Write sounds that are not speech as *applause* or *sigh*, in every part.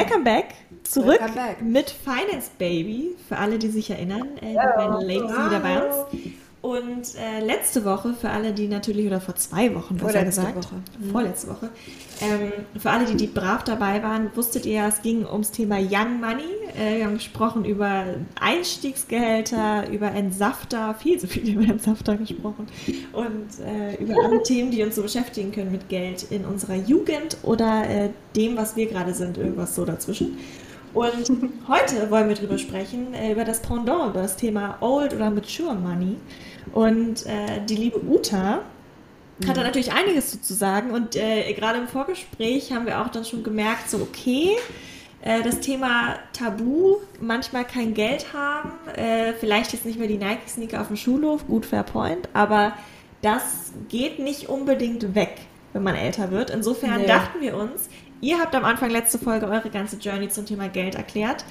Welcome back. Zurück Welcome back. mit Finance Baby. Für alle, die sich erinnern, äh, die beiden Ladies sind wieder bei uns. Und äh, letzte Woche, für alle, die natürlich, oder vor zwei Wochen, Vorletzte gesagt, Woche. Mhm. vorletzte Woche, ähm, für alle, die, die brav dabei waren, wusstet ihr, es ging ums Thema Young Money. Äh, wir haben gesprochen über Einstiegsgehälter, über Entsafter, viel zu viel über Entsafter gesprochen und äh, über alle Themen, die uns so beschäftigen können mit Geld in unserer Jugend oder äh, dem, was wir gerade sind, irgendwas so dazwischen. Und *laughs* heute wollen wir drüber sprechen, äh, über das Pendant, über das Thema Old oder Mature Money. Und äh, die liebe Uta hat da natürlich einiges zu sagen. Und äh, gerade im Vorgespräch haben wir auch dann schon gemerkt, so okay, äh, das Thema Tabu, manchmal kein Geld haben, äh, vielleicht jetzt nicht mehr die Nike-Sneaker auf dem Schulhof, gut, fair point, aber das geht nicht unbedingt weg, wenn man älter wird. Insofern Nee. dachten wir uns, ihr habt am Anfang letzte Folge eure ganze Journey zum Thema Geld erklärt.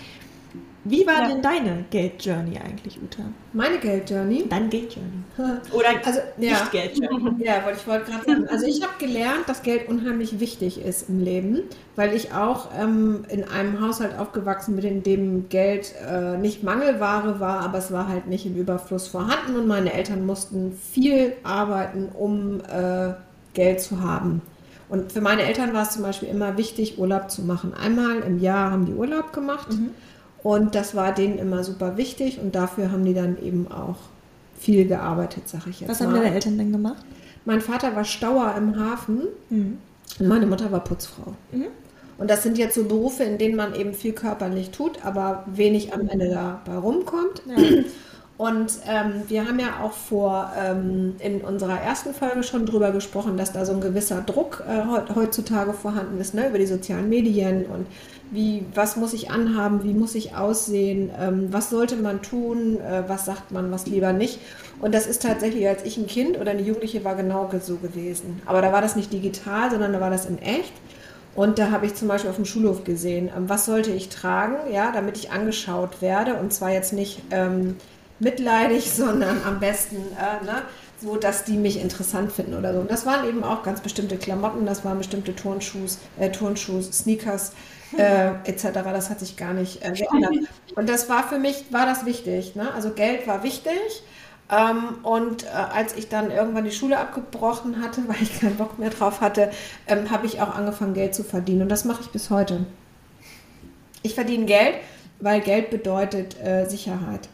Wie war Ja. denn deine Geld-Journey eigentlich, Uta? Meine Geldjourney. Deine Geld-Journey? *laughs* Oder Also, ja. nicht Geld-Journey? *laughs* Ja, wollte ich wollte gerade sagen. Also ich habe gelernt, dass Geld unheimlich wichtig ist im Leben, weil ich auch ähm, in einem Haushalt aufgewachsen bin, in dem Geld äh, nicht Mangelware war, aber es war halt nicht im Überfluss vorhanden und meine Eltern mussten viel arbeiten, um äh, Geld zu haben. Und für meine Eltern war es zum Beispiel immer wichtig, Urlaub zu machen. Einmal im Jahr haben die Urlaub gemacht und das war denen immer super wichtig und dafür haben die dann eben auch viel gearbeitet, sag ich jetzt Was mal. haben deine Eltern denn gemacht? Mein Vater war Stauer im Hafen Mhm. und meine Mutter war Putzfrau. Mhm. Und das sind jetzt so Berufe, in denen man eben viel körperlich tut, aber wenig am Ende dabei rumkommt. Ja. *clears throat* Und ähm, wir haben ja auch vor ähm, in unserer ersten Folge schon drüber gesprochen, dass da so ein gewisser Druck äh, heut- heutzutage vorhanden ist, ne, über die sozialen Medien und wie, was muss ich anhaben, wie muss ich aussehen, ähm, was sollte man tun, äh, was sagt man, was lieber nicht. Und das ist tatsächlich, als ich ein Kind oder eine Jugendliche war, genau so gewesen. Aber da war das nicht digital, sondern da war das in echt. Und da habe ich zum Beispiel auf dem Schulhof gesehen, ähm, was sollte ich tragen, ja, damit ich angeschaut werde. Und zwar jetzt nicht ähm, mitleidig, *laughs* sondern am besten äh, ne, so, dass die mich interessant finden oder so. Und das waren eben auch ganz bestimmte Klamotten, das waren bestimmte Turnschuhs, äh, Turnschuhs, Sneakers äh, etc. Das hat sich gar nicht äh, geändert. Und das war für mich, war das wichtig. Ne? Also Geld war wichtig. Ähm, und äh, als ich dann irgendwann die Schule abgebrochen hatte, *laughs* weil ich keinen Bock mehr drauf hatte, ähm, habe ich auch angefangen, Geld zu verdienen. Und das mache ich bis heute. Ich verdiene Geld, weil Geld bedeutet äh, Sicherheit.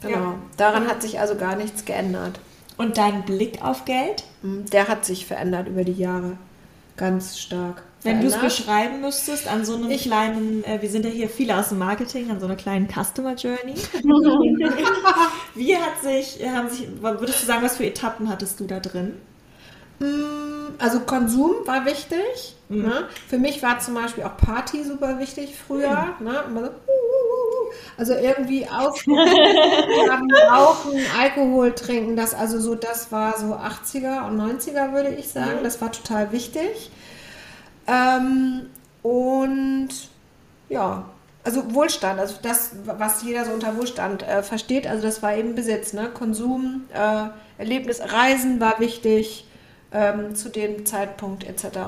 Genau. Ja. Daran hat sich also gar nichts geändert. Und dein Blick auf Geld? Mm, Der hat sich verändert über die Jahre. Ganz stark. Wenn du es beschreiben müsstest an so einem Ich- kleinen, äh, wir sind ja hier viele aus dem Marketing, an so einer kleinen Customer Journey. *laughs* Wie hat sich, haben sich, würdest du sagen, was für Etappen hattest du da drin? Mm, Also Konsum war wichtig. Mhm. Ne? Für mich war zum Beispiel auch Party super wichtig früher. Ne? Immer so, uh, uh, uh. Also irgendwie aufhaben, *laughs* rauchen, Alkohol trinken, das also so, das war so 80er und 90er, würde ich sagen. Mhm. Das war total wichtig. Ähm, und ja, also Wohlstand, also das, was jeder so unter Wohlstand äh, versteht, also das war eben Besitz, ne? Konsum, äh, Erlebnis, Reisen war wichtig ähm, zu dem Zeitpunkt etc.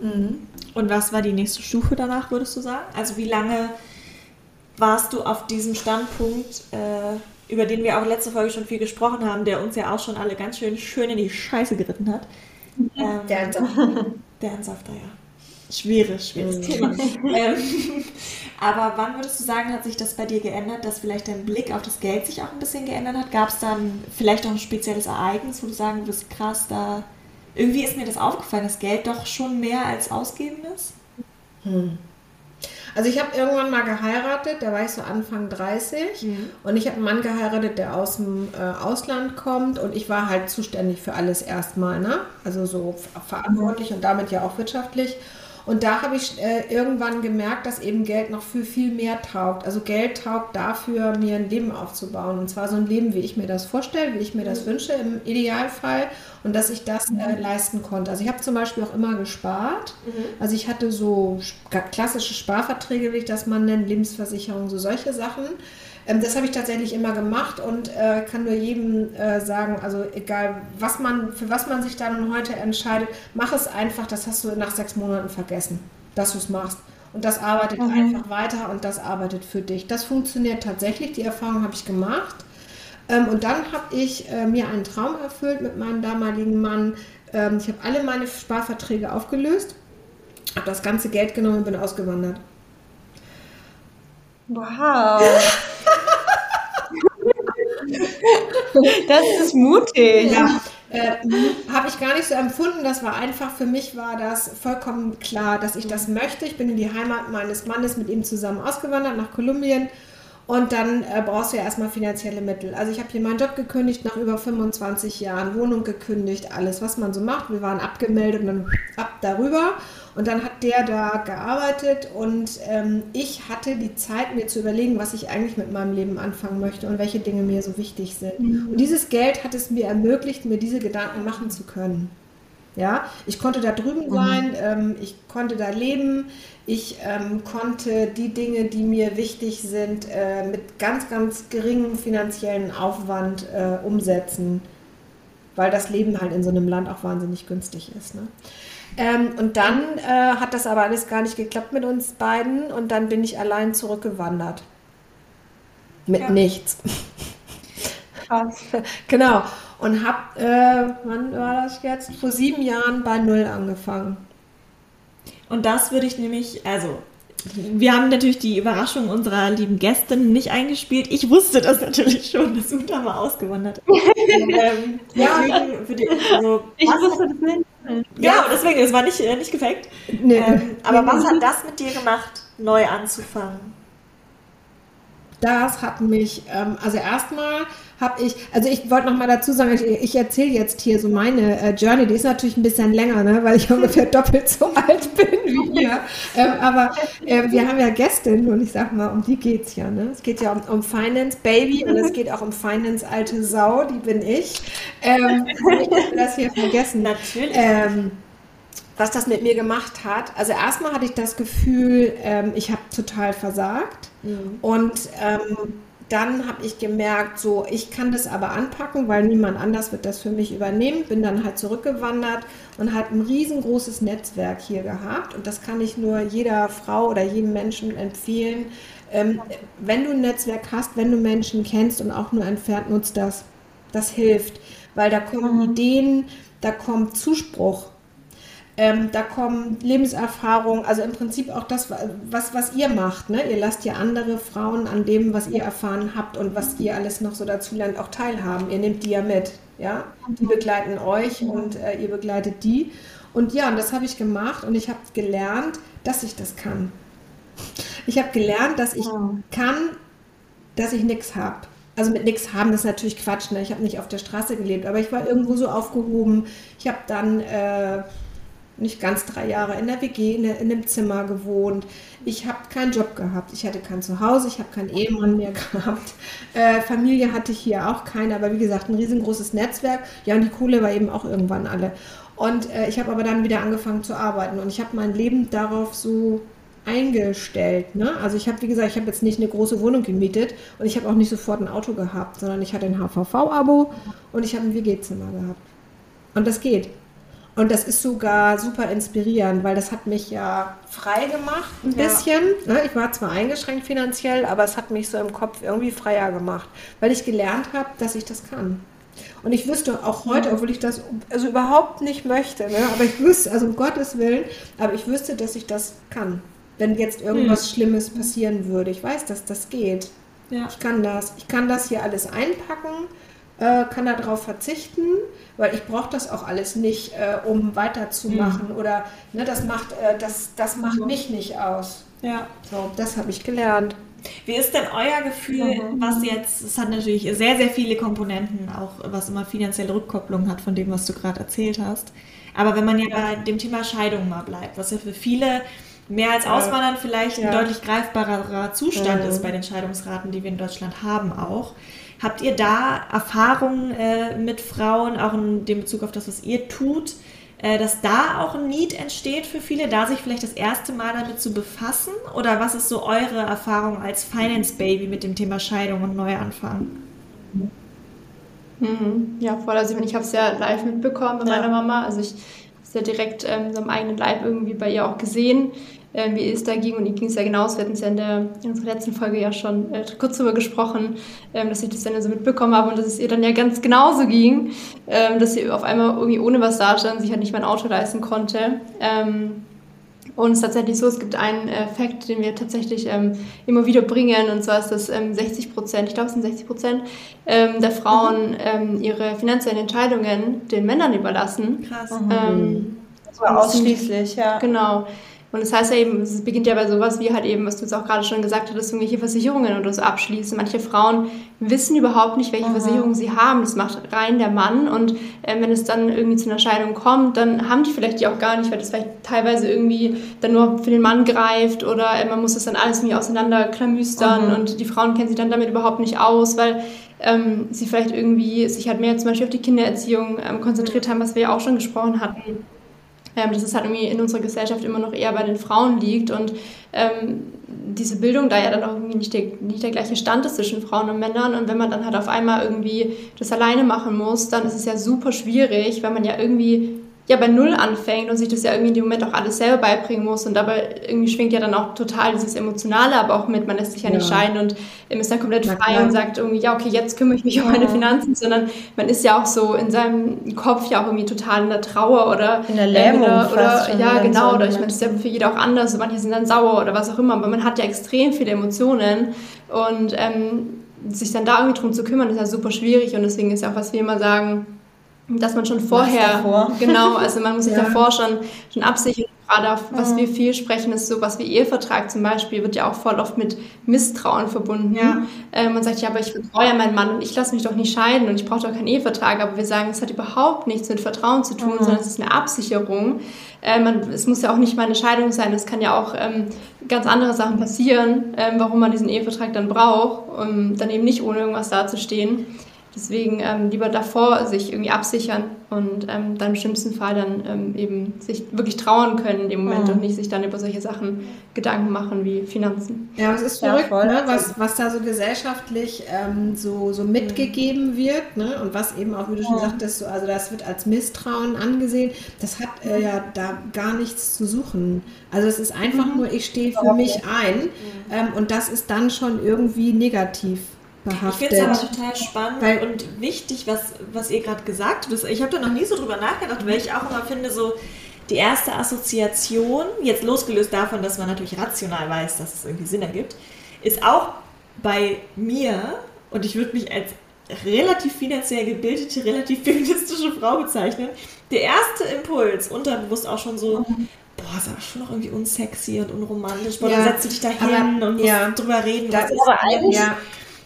Mhm. Und was war die nächste Stufe danach, würdest du sagen? Also wie lange warst du auf diesem Standpunkt, äh, über den wir auch letzte Folge schon viel gesprochen haben, der uns ja auch schon alle ganz schön schön in die Scheiße geritten hat? Ähm, Der, Der Entsafter, ja. Schwierig, schwieriges Thema. *laughs* ähm, aber wann würdest du sagen, hat sich das bei dir geändert, dass vielleicht dein Blick auf das Geld sich auch ein bisschen geändert hat? Gab es dann vielleicht auch ein spezielles Ereignis, wo du sagen würdest, krass, da irgendwie ist mir das aufgefallen, dass Geld doch schon mehr als ausgeben ist? Also ich habe irgendwann mal geheiratet, da war ich so Anfang 30 mhm. und ich habe einen Mann geheiratet, der aus dem äh, Ausland kommt und ich war halt zuständig für alles erstmal, ne? Also so verantwortlich und damit ja auch wirtschaftlich. Und da habe ich äh, irgendwann gemerkt, dass eben Geld noch für viel mehr taugt. Also Geld taugt dafür, mir ein Leben aufzubauen. Und zwar so ein Leben, wie ich mir das vorstelle, wie ich mir das mhm. wünsche im Idealfall. Und dass ich das äh, mhm. leisten konnte. Also ich habe zum Beispiel auch immer gespart. Mhm. Also ich hatte so klassische Sparverträge, wie ich das mal nenne, Lebensversicherung, so solche Sachen. Ähm, das habe ich tatsächlich immer gemacht und äh, kann nur jedem äh, sagen, also egal, was man, für was man sich dann heute entscheidet, mach es einfach, das hast du nach sechs Monaten vergessen, dass du es machst. Und das arbeitet mhm. einfach weiter und das arbeitet für dich. Das funktioniert tatsächlich, die Erfahrung habe ich gemacht. Ähm, und dann habe ich äh, mir einen Traum erfüllt mit meinem damaligen Mann. Ähm, ich habe alle meine Sparverträge aufgelöst, habe das ganze Geld genommen und bin ausgewandert. Wow. das ist mutig. Ja. Äh, habe ich gar nicht so empfunden. Das war einfach, für mich war das vollkommen klar, dass ich das möchte. Ich bin in die Heimat meines Mannes mit ihm zusammen ausgewandert nach Kolumbien. Und dann äh, brauchst du ja erstmal finanzielle Mittel. Also ich habe hier meinen Job gekündigt nach über 25 Jahren, Wohnung gekündigt, alles, was man so macht. Wir waren abgemeldet und dann ab darüber. Und dann hat der da gearbeitet und ähm, ich hatte die Zeit, mir zu überlegen, was ich eigentlich mit meinem Leben anfangen möchte und welche Dinge mir so wichtig sind. Mhm. Und dieses Geld hat es mir ermöglicht, mir diese Gedanken machen zu können. Ja, ich konnte da drüben mhm. sein, ähm, ich konnte da leben, ich ähm, konnte die Dinge, die mir wichtig sind, äh, mit ganz, ganz geringem finanziellen Aufwand äh, umsetzen, weil das Leben halt in so einem Land auch wahnsinnig günstig ist. Ne? Ähm, und dann äh, hat das aber alles gar nicht geklappt mit uns beiden und dann bin ich allein zurückgewandert. Mit ja. nichts. Krass. *laughs* genau. Und habe, äh, wann war das jetzt? Vor sieben Jahren bei Null angefangen. Und das würde ich nämlich, also wir haben natürlich die Überraschung unserer lieben Gästin nicht eingespielt. Ich wusste das natürlich schon, dass Uta mal ausgewandert ist. *laughs* ähm, ja, für die, also, ich wusste das nicht. Ja, deswegen, es war nicht, äh, nicht gefaked. Nee. Ähm, aber was hat das mit dir gemacht, neu anzufangen? Das hat mich, ähm, also erstmal habe ich, also ich wollte noch mal dazu sagen, ich, ich erzähle jetzt hier so meine äh, Journey, die ist natürlich ein bisschen länger, ne, weil ich *laughs* ungefähr doppelt so alt bin wie ihr. Ähm, aber äh, wir haben ja Gästinnen und ich sag mal, um die geht's ja. Ne? Es geht ja um, um Finance Baby und es geht auch um Finance alte Sau, die bin ich. Ähm, *laughs* ich das hier vergessen. Natürlich. Ähm, was das mit mir gemacht hat. Also erstmal hatte ich das Gefühl, ähm, ich habe total versagt. Mhm. Und ähm, dann habe ich gemerkt, so, ich kann das aber anpacken, weil niemand anders wird das für mich übernehmen. Bin dann halt zurückgewandert und habe ein riesengroßes Netzwerk hier gehabt. Und das kann ich nur jeder Frau oder jedem Menschen empfehlen. Ähm, wenn du ein Netzwerk hast, wenn du Menschen kennst und auch nur entfernt nutzt das, das hilft. Weil da kommen mhm. Ideen, da kommt Zuspruch. Ähm, da kommen Lebenserfahrungen, also im Prinzip auch das, was, was ihr macht. Ne? Ihr lasst ja andere Frauen an dem, was ihr erfahren habt und was ihr alles noch so dazu lernt, auch teilhaben. Ihr nehmt die ja mit. Ja? Die begleiten euch und äh, ihr begleitet die. Und ja, und das habe ich gemacht und ich habe gelernt, dass ich das kann. Ich habe gelernt, dass ich kann, dass ich nichts habe. Also mit nichts haben, das ist natürlich Quatsch. Ne? Ich habe nicht auf der Straße gelebt, aber ich war irgendwo so aufgehoben. Ich habe dann äh, nicht ganz drei Jahre in der WG, in, in einem Zimmer gewohnt. Ich habe keinen Job gehabt. Ich hatte kein Zuhause, ich habe keinen Ehemann mehr *laughs* gehabt. Äh, Familie hatte ich hier auch keine, aber wie gesagt, ein riesengroßes Netzwerk. Ja, und die Kohle war eben auch irgendwann alle. Und äh, ich habe aber dann wieder angefangen zu arbeiten und ich habe mein Leben darauf so eingestellt. Ne? Also ich habe, wie gesagt, ich habe jetzt nicht eine große Wohnung gemietet und ich habe auch nicht sofort ein Auto gehabt, sondern ich hatte ein HVV-Abo und ich habe ein WG-Zimmer gehabt. Und das geht. Und das ist sogar super inspirierend, weil das hat mich ja frei gemacht, ein ja. bisschen. Ne? Ich war zwar eingeschränkt finanziell, aber es hat mich so im Kopf irgendwie freier gemacht, weil ich gelernt habe, dass ich das kann. Und ich wüsste auch heute, obwohl ich das also überhaupt nicht möchte, ne? aber ich wüsste, also um Gottes Willen, aber ich wüsste, dass ich das kann. Wenn jetzt irgendwas hm. Schlimmes passieren würde. Ich weiß, dass das geht. Ja. Ich kann das. Ich kann das hier alles einpacken äh, kann darauf verzichten, weil ich brauche das auch alles nicht, äh, um weiterzumachen mhm. oder ne, das macht, äh, das, das macht mich nicht aus. Ja. So, das habe ich gelernt. Wie ist denn euer Gefühl, mhm. was jetzt, es hat natürlich sehr, sehr viele Komponenten, auch was immer finanzielle Rückkopplung hat von dem, was du gerade erzählt hast. Aber wenn man ja bei dem Thema Scheidung mal bleibt, was ja für viele mehr als Auswandern vielleicht ja. ein deutlich greifbarer Zustand ja. ist bei den Scheidungsraten, die wir in Deutschland haben auch. Habt ihr da Erfahrungen äh, mit Frauen, auch in dem Bezug auf das, was ihr tut, äh, dass da auch ein Need entsteht für viele, da sich vielleicht das erste Mal damit zu befassen? Oder was ist so eure Erfahrung als Finance Baby mit dem Thema Scheidung und Neuanfang? Mhm. Ja, voll. Also ich habe es ja live mitbekommen bei ja. meiner Mama. Also ich habe es ja direkt ähm, so am eigenen Leib irgendwie bei ihr auch gesehen äh, wie es da ging. Und ihr ging es ja genauso. Wir hatten es ja in, der, in unserer letzten Folge ja schon äh, kurz darüber gesprochen, ähm, dass ich das dann so mitbekommen habe und dass es ihr dann ja ganz genauso ging, ähm, dass sie auf einmal irgendwie ohne was da stand und sich halt nicht mein Auto leisten konnte. Ähm, und es ist tatsächlich so, es gibt einen äh, Fakt, den wir tatsächlich ähm, immer wieder bringen, und zwar ist, dass ähm, 60 Prozent, ich glaube es sind 60 Prozent, ähm, der Frauen ähm, ihre finanziellen Entscheidungen den Männern überlassen. Krass. Ähm, das war ausschließlich, ja. Genau. Und das heißt ja eben, es beginnt ja bei sowas wie halt eben, was du jetzt auch gerade schon gesagt hattest, irgendwelche Versicherungen oder so abschließen. Manche Frauen wissen überhaupt nicht, welche Aha. Versicherungen sie haben. Das macht rein der Mann. Und äh, wenn es dann irgendwie zu einer Scheidung kommt, dann haben die vielleicht die auch gar nicht, weil das vielleicht teilweise irgendwie dann nur für den Mann greift oder äh, man muss das dann alles irgendwie auseinanderklamüstern Aha. und die Frauen kennen sich dann damit überhaupt nicht aus, weil ähm, sie vielleicht irgendwie sich halt mehr zum Beispiel auf die Kindererziehung ähm, konzentriert haben, was wir ja auch schon gesprochen hatten ähm, dass es halt irgendwie in unserer Gesellschaft immer noch eher bei den Frauen liegt und ähm, diese Bildung da ja dann auch irgendwie nicht der, nicht der gleiche Stand ist zwischen Frauen und Männern. Und wenn man dann halt auf einmal irgendwie das alleine machen muss, dann ist es ja super schwierig, weil man ja irgendwie ja bei Null anfängt und sich das ja irgendwie in dem Moment auch alles selber beibringen muss und dabei irgendwie schwingt ja dann auch total dieses Emotionale aber auch mit, man lässt sich ja nicht ja. scheiden und ist dann komplett Na, frei klar. und sagt irgendwie, ja okay, jetzt kümmere ich mich um meine Finanzen, sondern man ist ja auch so in seinem Kopf ja auch irgendwie total in der Trauer oder in der Lähmung oder, oder ja genau, so oder ich meine, das ist ja für jeder auch anders, manche sind dann sauer oder was auch immer, aber man hat ja extrem viele Emotionen und ähm, sich dann da irgendwie drum zu kümmern, ist ja super schwierig und deswegen ist ja auch, was wir immer sagen, dass man schon vorher, *laughs* genau, also man muss sich ja. davor schon, schon absichern. Gerade auf was ja. wir viel sprechen, ist so was wie Ehevertrag zum Beispiel, wird ja auch voll oft mit Misstrauen verbunden. Ja. Äh, man sagt, ja, aber ich vertraue ja meinen Mann und ich lasse mich doch nicht scheiden und ich brauche doch keinen Ehevertrag. Aber wir sagen, es hat überhaupt nichts mit Vertrauen zu tun, mhm. sondern es ist eine Absicherung. Äh, man, es muss ja auch nicht mal eine Scheidung sein, es kann ja auch ähm, ganz andere Sachen passieren, äh, warum man diesen Ehevertrag dann braucht, um dann eben nicht ohne irgendwas dazustehen. Deswegen ähm, lieber davor sich irgendwie absichern und ähm, dann im schlimmsten Fall dann ähm, eben sich wirklich trauern können in dem Moment ja. und nicht sich dann über solche Sachen Gedanken machen wie Finanzen. Ja, es ist verrückt, ja, ne? was, was da so gesellschaftlich ähm, so, so mitgegeben wird ne? und was eben auch, wie du schon ja. sagtest, so, also das wird als Misstrauen angesehen. Das hat äh, ja da gar nichts zu suchen. Also es ist einfach mhm. nur, ich stehe für mich ein ähm, und das ist dann schon irgendwie negativ behaftet. Ich finde es aber total spannend Weil, und wichtig, was, was ihr gerade gesagt habt. Ich habe da noch nie so drüber nachgedacht, weil ich auch immer finde, so die erste Assoziation, jetzt losgelöst davon, dass man natürlich rational weiß, dass es irgendwie Sinn ergibt, ist auch bei mir, und ich würde mich als relativ finanziell gebildete, relativ feministische Frau bezeichnen, der erste Impuls, unterbewusst auch schon so, boah, ist aber schon noch irgendwie unsexy und unromantisch, boah, ja, dann setzt du dich da hin und musst ja, drüber reden. Das ist aber eigentlich, ja.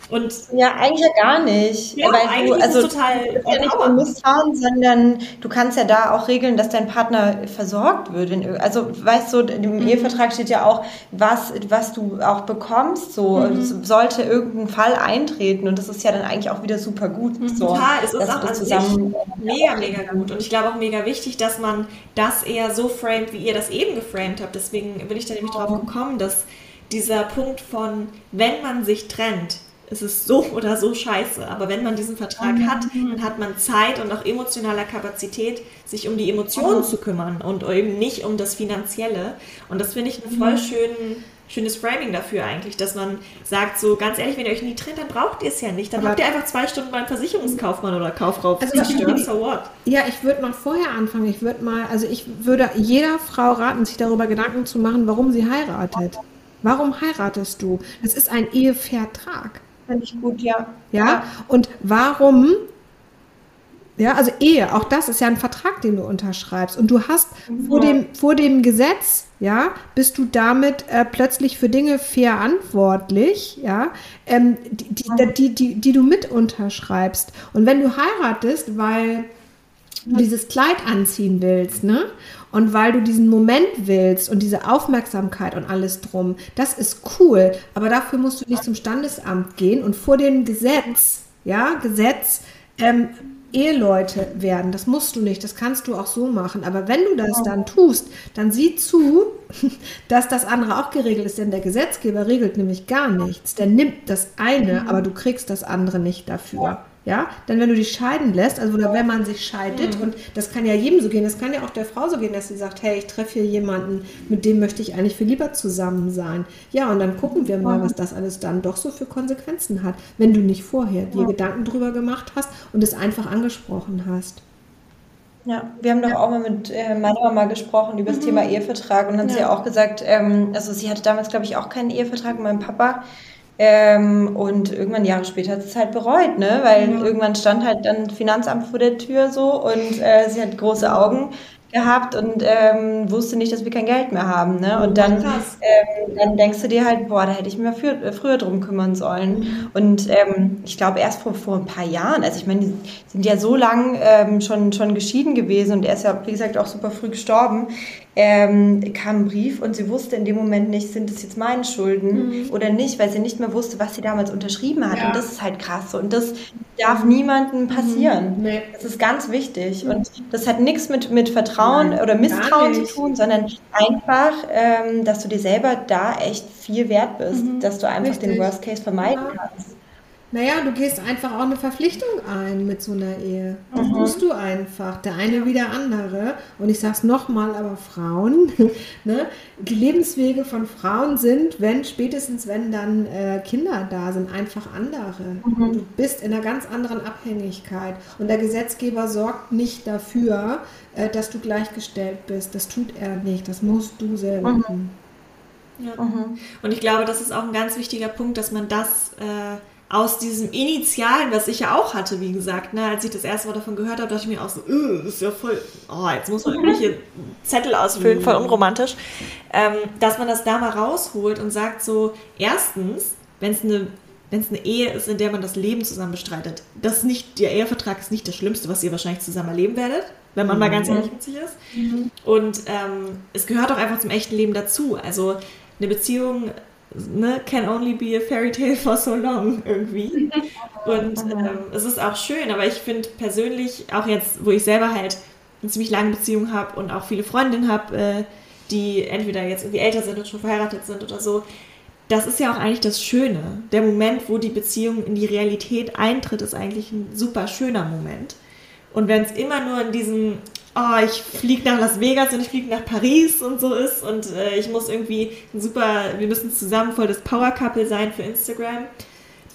Und ja, eigentlich ja gar nicht. Ja, weil eigentlich du, also, ist total du ja nicht nur misstrauen, sondern du kannst ja da auch regeln, dass dein Partner versorgt wird. Also weißt du, im mhm. Ehevertrag steht ja auch, was, was du auch bekommst. So mhm. sollte irgendein Fall eintreten und das ist ja dann eigentlich auch wieder super gut. Mhm. So, Total, es ist auch an zusammen mega, mega gut. Und ich glaube auch mega wichtig, dass man das eher so framet, wie ihr das eben geframed habt. Deswegen bin ich da nämlich drauf gekommen, dass dieser Punkt von, wenn man sich trennt, es ist so oder so scheiße. Aber wenn man diesen Vertrag mhm. hat, dann hat man Zeit und auch emotionale Kapazität, sich um die Emotionen mhm. zu kümmern und eben nicht um das Finanzielle. Und das finde ich ein voll mhm. schön, schönes Framing dafür eigentlich, dass man sagt, so ganz ehrlich, wenn ihr euch nie trennt, dann braucht ihr es ja nicht. Dann Aber habt ihr einfach zwei Stunden beim Versicherungskaufmann oder Kauffrau also zerstört, so what? Ja, ich würde mal vorher anfangen. Ich würde mal, also ich würde jeder Frau raten, sich darüber Gedanken zu machen, warum sie heiratet. Warum heiratest du? Das ist ein Ehevertrag. Fand ich gut, ja. Ja, und warum Ja, also Ehe, auch das ist ja ein Vertrag, den du unterschreibst. Und du hast vor dem, vor dem Gesetz, ja, bist du damit äh, plötzlich für Dinge verantwortlich, ja, ähm, die, die, die, die, die du mit unterschreibst. Und wenn du heiratest, weil du dieses Kleid anziehen willst, ne? Und weil du diesen Moment willst und diese Aufmerksamkeit und alles drum, das ist cool. Aber dafür musst du nicht zum Standesamt gehen und vor dem Gesetz, ja, Gesetz, ähm, Eheleute werden. Das musst du nicht, das kannst du auch so machen. Aber wenn du das dann tust, dann sieh zu, *laughs* dass das andere auch geregelt ist. Denn der Gesetzgeber regelt nämlich gar nichts. Der nimmt das eine, aber du kriegst das andere nicht dafür. Ja, denn wenn du dich scheiden lässt, also oder wenn man sich scheidet, und das kann ja jedem so gehen, das kann ja auch der Frau so gehen, dass sie sagt, hey, ich treffe hier jemanden, mit dem möchte ich eigentlich viel lieber zusammen sein. Ja, und dann gucken wir mal, was das alles dann doch so für Konsequenzen hat, wenn du nicht vorher dir Gedanken drüber gemacht hast und es einfach angesprochen hast. Ja, wir haben doch auch mal mit äh, meiner Mama gesprochen über das Thema Ehevertrag und dann hat sie ja auch gesagt, ähm, also sie hatte damals, glaube ich, auch keinen Ehevertrag mit meinem Papa. Ähm, und irgendwann Jahre später hat sie es halt bereut, ne? Weil Ja. irgendwann stand halt dann Finanzamt vor der Tür so und äh, sie hat große Augen gehabt und ähm, wusste nicht, dass wir kein Geld mehr haben, ne? Und dann, ähm, dann denkst du dir halt, boah, da hätte ich mich mal für, äh, früher drum kümmern sollen. Und ähm, ich glaube erst vor, vor ein paar Jahren, also ich meine, die sind ja so lang ähm, schon, schon geschieden gewesen und er ist ja, wie gesagt, auch super früh gestorben, ähm, kam ein Brief und sie wusste in dem Moment nicht, sind es jetzt meine Schulden oder nicht, weil sie nicht mehr wusste, was sie damals unterschrieben hat. Ja. Und das ist halt krass. Und das darf niemandem passieren. Nee. Das ist ganz wichtig. Und das hat nichts mit, mit Vertrauen oder Misstrauen zu tun, sondern einfach, ähm, dass du dir selber da echt viel wert bist, dass du einfach den Richtig. Worst Case vermeiden Ja. kannst. Naja, du gehst einfach auch eine Verpflichtung ein mit so einer Ehe. Das tust du einfach. Der eine wie der andere. Und ich sag's nochmal, aber Frauen, *laughs* ne? die Lebenswege von Frauen sind, wenn, spätestens wenn dann äh, Kinder da sind, einfach andere. Du bist in einer ganz anderen Abhängigkeit. Und der Gesetzgeber sorgt nicht dafür, äh, dass du gleichgestellt bist. Das tut er nicht. Das musst du selber tun. Ja. Und ich glaube, das ist auch ein ganz wichtiger Punkt, dass man das äh, aus diesem Initialen, was ich ja auch hatte, wie gesagt, ne, als ich das erste Mal davon gehört habe, dachte ich mir auch so, "Öh, ist ja voll, oh, jetzt muss man irgendwelche Zettel ausfüllen, voll unromantisch, ähm, dass man das da mal rausholt und sagt so, erstens, wenn es eine wenn es eine Ehe ist, in der man das Leben zusammen bestreitet, das ist nicht, der Ehevertrag ist nicht das Schlimmste, was ihr wahrscheinlich zusammen erleben werdet, wenn man mal ganz ehrlich mit sich ist. Und ähm, es gehört auch einfach zum echten Leben dazu. Also eine Beziehung ne, can only be a fairy tale *laughs* for so long irgendwie. *laughs* Und ähm, es ist auch schön, aber ich finde persönlich, auch jetzt, wo ich selber halt eine ziemlich lange Beziehung habe und auch viele Freundinnen habe, äh, die entweder jetzt irgendwie älter sind und schon verheiratet sind oder so, das ist ja auch eigentlich das Schöne. Der Moment, wo die Beziehung in die Realität eintritt, ist eigentlich ein super schöner Moment. Und wenn es immer nur in diesem, oh, ich fliege nach Las Vegas und ich fliege nach Paris und so ist und äh, ich muss irgendwie ein super, wir müssen zusammen voll das Power Couple sein für Instagram,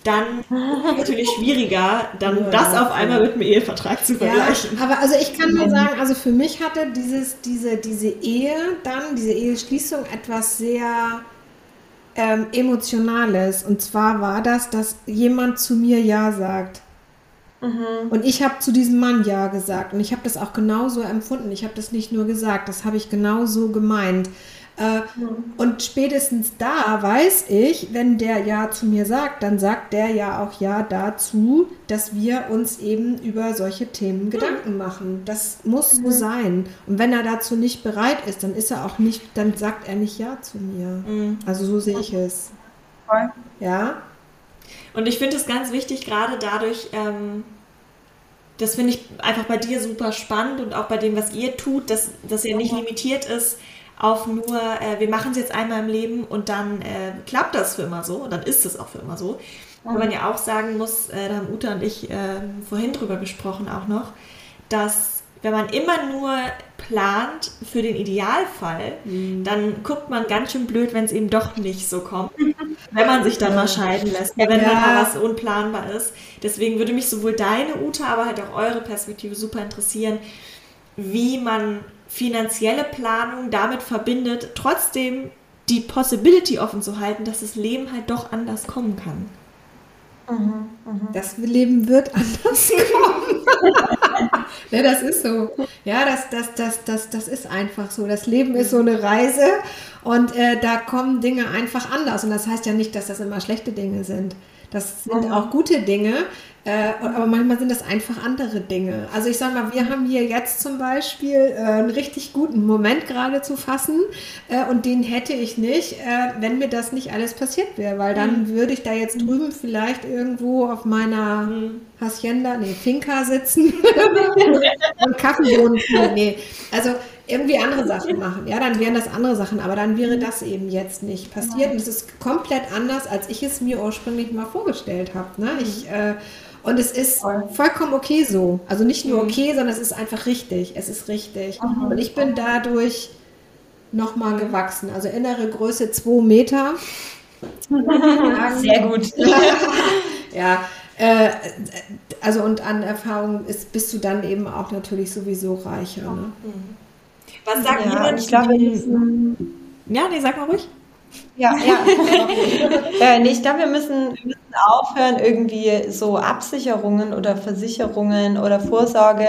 dann ist es natürlich schwieriger, dann Ja, das auf einmal mit einem Ehevertrag zu vergleichen. Ja, aber also ich kann nur sagen, also für mich hatte dieses, diese, diese Ehe dann, diese Eheschließung etwas sehr ähm, Emotionales. Und zwar war das, dass jemand zu mir Ja sagt. Und ich habe zu diesem Mann Ja gesagt. Und ich habe das auch genauso empfunden. Ich habe das nicht nur gesagt, das habe ich genauso gemeint. Äh, Und spätestens da weiß ich, wenn der Ja zu mir sagt, dann sagt der ja auch Ja dazu, dass wir uns eben über solche Themen Gedanken machen. Das muss so sein. Und wenn er dazu nicht bereit ist, dann ist er auch nicht, dann sagt er nicht Ja zu mir. Also so sehe ich es. Voll. Ja? Und ich finde es ganz wichtig, gerade dadurch, ähm, das finde ich einfach bei dir super spannend und auch bei dem, was ihr tut, dass, dass ihr nicht limitiert ist auf nur, äh, wir machen es jetzt einmal im Leben und dann äh, klappt das für immer so und dann ist es auch für immer so. Weil man ja auch sagen muss, äh, da haben Uta und ich äh, vorhin drüber gesprochen auch noch, dass wenn man immer nur plant für den Idealfall, dann guckt man ganz schön blöd, wenn es eben doch nicht so kommt. wenn man sich dann mal scheiden lässt, wenn dann mal was unplanbar ist. Deswegen würde mich sowohl deine Uta, aber halt auch eure Perspektive super interessieren, wie man finanzielle Planung damit verbindet, trotzdem die Possibility offen zu halten, dass das Leben halt doch anders kommen kann. Das Leben wird *laughs* anders kommen. *laughs* ne, das ist so. Ja, das, das, das, das, das ist einfach so. Das Leben ist so eine Reise und äh, da kommen Dinge einfach anders. Und das heißt ja nicht, dass das immer schlechte Dinge sind. Das sind mhm. auch gute Dinge, äh, aber manchmal sind das einfach andere Dinge. Also ich sage mal, wir haben hier jetzt zum Beispiel äh, einen richtig guten Moment gerade zu fassen äh, und den hätte ich nicht, äh, wenn mir das nicht alles passiert wäre, weil dann mhm. würde ich da jetzt drüben vielleicht irgendwo auf meiner mhm. Hacienda, nee, Finca sitzen *laughs* und Kaffeebohnen. Nee, also irgendwie andere Sachen machen. Ja, dann wären das andere Sachen, aber dann wäre das eben jetzt nicht passiert. Und es ist komplett anders, als ich es mir ursprünglich mal vorgestellt habe. Ne? Ich, äh, und es ist vollkommen okay so. Also nicht nur mhm. okay, sondern es ist einfach richtig. Es ist richtig. Und ich bin dadurch nochmal gewachsen. Also innere Größe 2 Meter. *laughs* Sehr gut. *laughs* ja, äh, also und an Erfahrung ist, bist du dann eben auch natürlich sowieso reicher. Ne? Mhm. Was sagt ja, denn? Ich glaube, ja, nee, sag mal ruhig. Ja, ja. *laughs* *laughs* äh, ich glaube, wir müssen, wir müssen aufhören, irgendwie so Absicherungen oder Versicherungen oder Vorsorge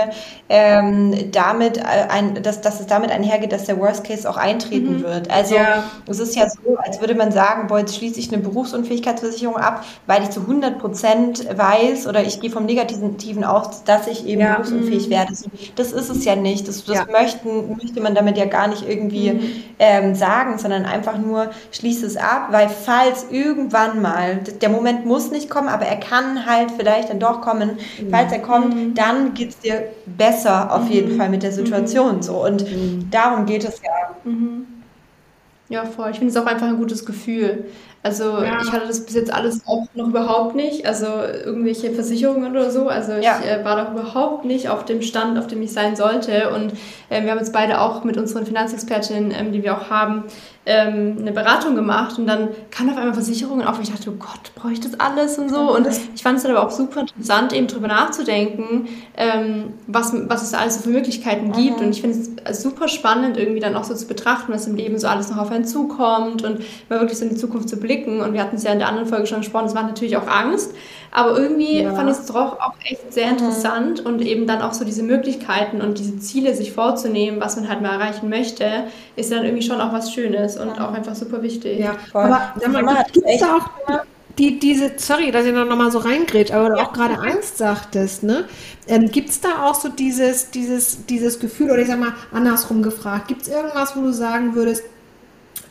ähm, damit äh, ein, dass, dass es damit einhergeht, dass der Worst Case auch eintreten mhm. wird. Also ja. es ist ja so, als würde man sagen, boah, jetzt schließe ich eine Berufsunfähigkeitsversicherung ab, weil ich zu 100 Prozent weiß oder ich gehe vom Negativen aus, dass ich eben ja. berufsunfähig mhm. werde. Das ist es ja nicht. Das, das ja. möchten, möchte man damit ja gar nicht irgendwie mhm. ähm, sagen, sondern einfach nur schließe es ab, weil falls irgendwann mal der Moment muss nicht kommen, aber er kann halt vielleicht dann doch kommen. Mhm. Falls er kommt, mhm. dann geht es dir besser auf jeden mhm. Fall mit der Situation mhm. so. Und mhm. darum geht es ja. Ja, voll. Ich finde es auch einfach ein gutes Gefühl. Also ja. ich hatte das bis jetzt alles auch noch überhaupt nicht, also irgendwelche Versicherungen oder so. Also ich ja. äh, war doch überhaupt nicht auf dem Stand, auf dem ich sein sollte. Und äh, wir haben jetzt beide auch mit unseren Finanzexpertinnen, ähm, die wir auch haben, ähm, eine Beratung gemacht und dann kam auf einmal Versicherungen auf und ich dachte, oh Gott, brauche ich das alles und so. Und ich fand es dann aber auch super interessant, eben drüber nachzudenken, ähm, was, was es da alles so für Möglichkeiten gibt. Mhm. Und ich finde es super spannend, irgendwie dann auch so zu betrachten, was im Leben so alles noch auf einen zukommt und mal wirklich so in die Zukunft zu blicken. Und wir hatten es ja in der anderen Folge schon gesprochen, es macht natürlich auch Angst. Aber irgendwie ja. fand ich es doch auch echt sehr mhm. interessant mhm. und eben dann auch so diese Möglichkeiten und diese Ziele sich vorzunehmen, was man halt mal erreichen möchte, ist dann irgendwie schon auch was Schönes und auch einfach super wichtig. Ja, voll. Aber gibt es da auch die, diese, sorry, dass ich noch mal so reingrätsche, aber du auch gerade Angst sagtest, ne? Ähm, gibt es da auch so dieses, dieses, dieses Gefühl, oder ich sag mal andersrum gefragt, gibt es irgendwas, wo du sagen würdest,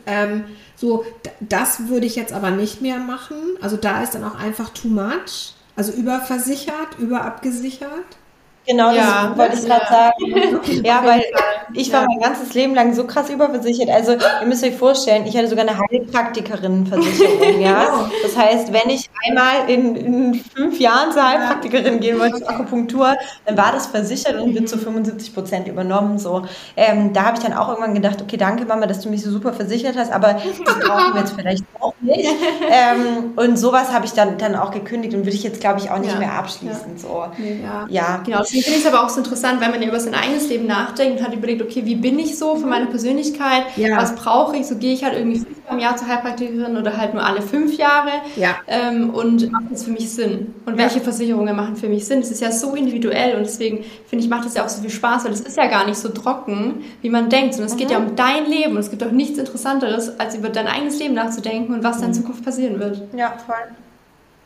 ähm, so, das würde ich jetzt aber nicht mehr machen. Also da ist dann auch einfach too much. Also überversichert, überabgesichert. Genau, ja, das wollte ich gerade sagen. *laughs* ja, weil ich war mein ganzes Leben lang so krass überversichert. Also ihr müsst euch vorstellen, ich hatte sogar eine Heilpraktikerinnenversicherung. ja? Das heißt, wenn ich einmal in, in fünf Jahren zur Heilpraktikerin gehen wollte, zur Akupunktur, dann war das versichert und wird zu 75 Prozent übernommen. So. Ähm, da habe ich dann auch irgendwann gedacht, okay, danke Mama, dass du mich so super versichert hast, aber das *laughs* brauchen wir jetzt vielleicht auch nicht. Ähm, und sowas habe ich dann, dann auch gekündigt und würde ich jetzt, glaube ich, auch nicht ja. mehr abschließen. So. Ja. ja. Genau, deswegen finde ich es aber auch so interessant, weil man ja über sein eigenes Leben nachdenkt und hat überlegt, okay, wie bin ich so für meine Persönlichkeit? Ja. Was brauche ich? So gehe ich halt irgendwie fünfmal im Jahr zur Heilpraktikerin oder halt nur alle fünf Jahre. Ja. Ähm, und macht das für mich Sinn? Und welche Versicherungen machen für mich Sinn? Es ist ja so individuell und deswegen finde ich, macht es ja auch so viel Spaß, weil es ist ja gar nicht so trocken, wie man denkt, sondern es mhm. geht ja um dein Leben und es gibt auch nichts Interessanteres, als über dein eigenes Leben nachzudenken und was mhm. dann in Zukunft passieren wird. Ja, voll.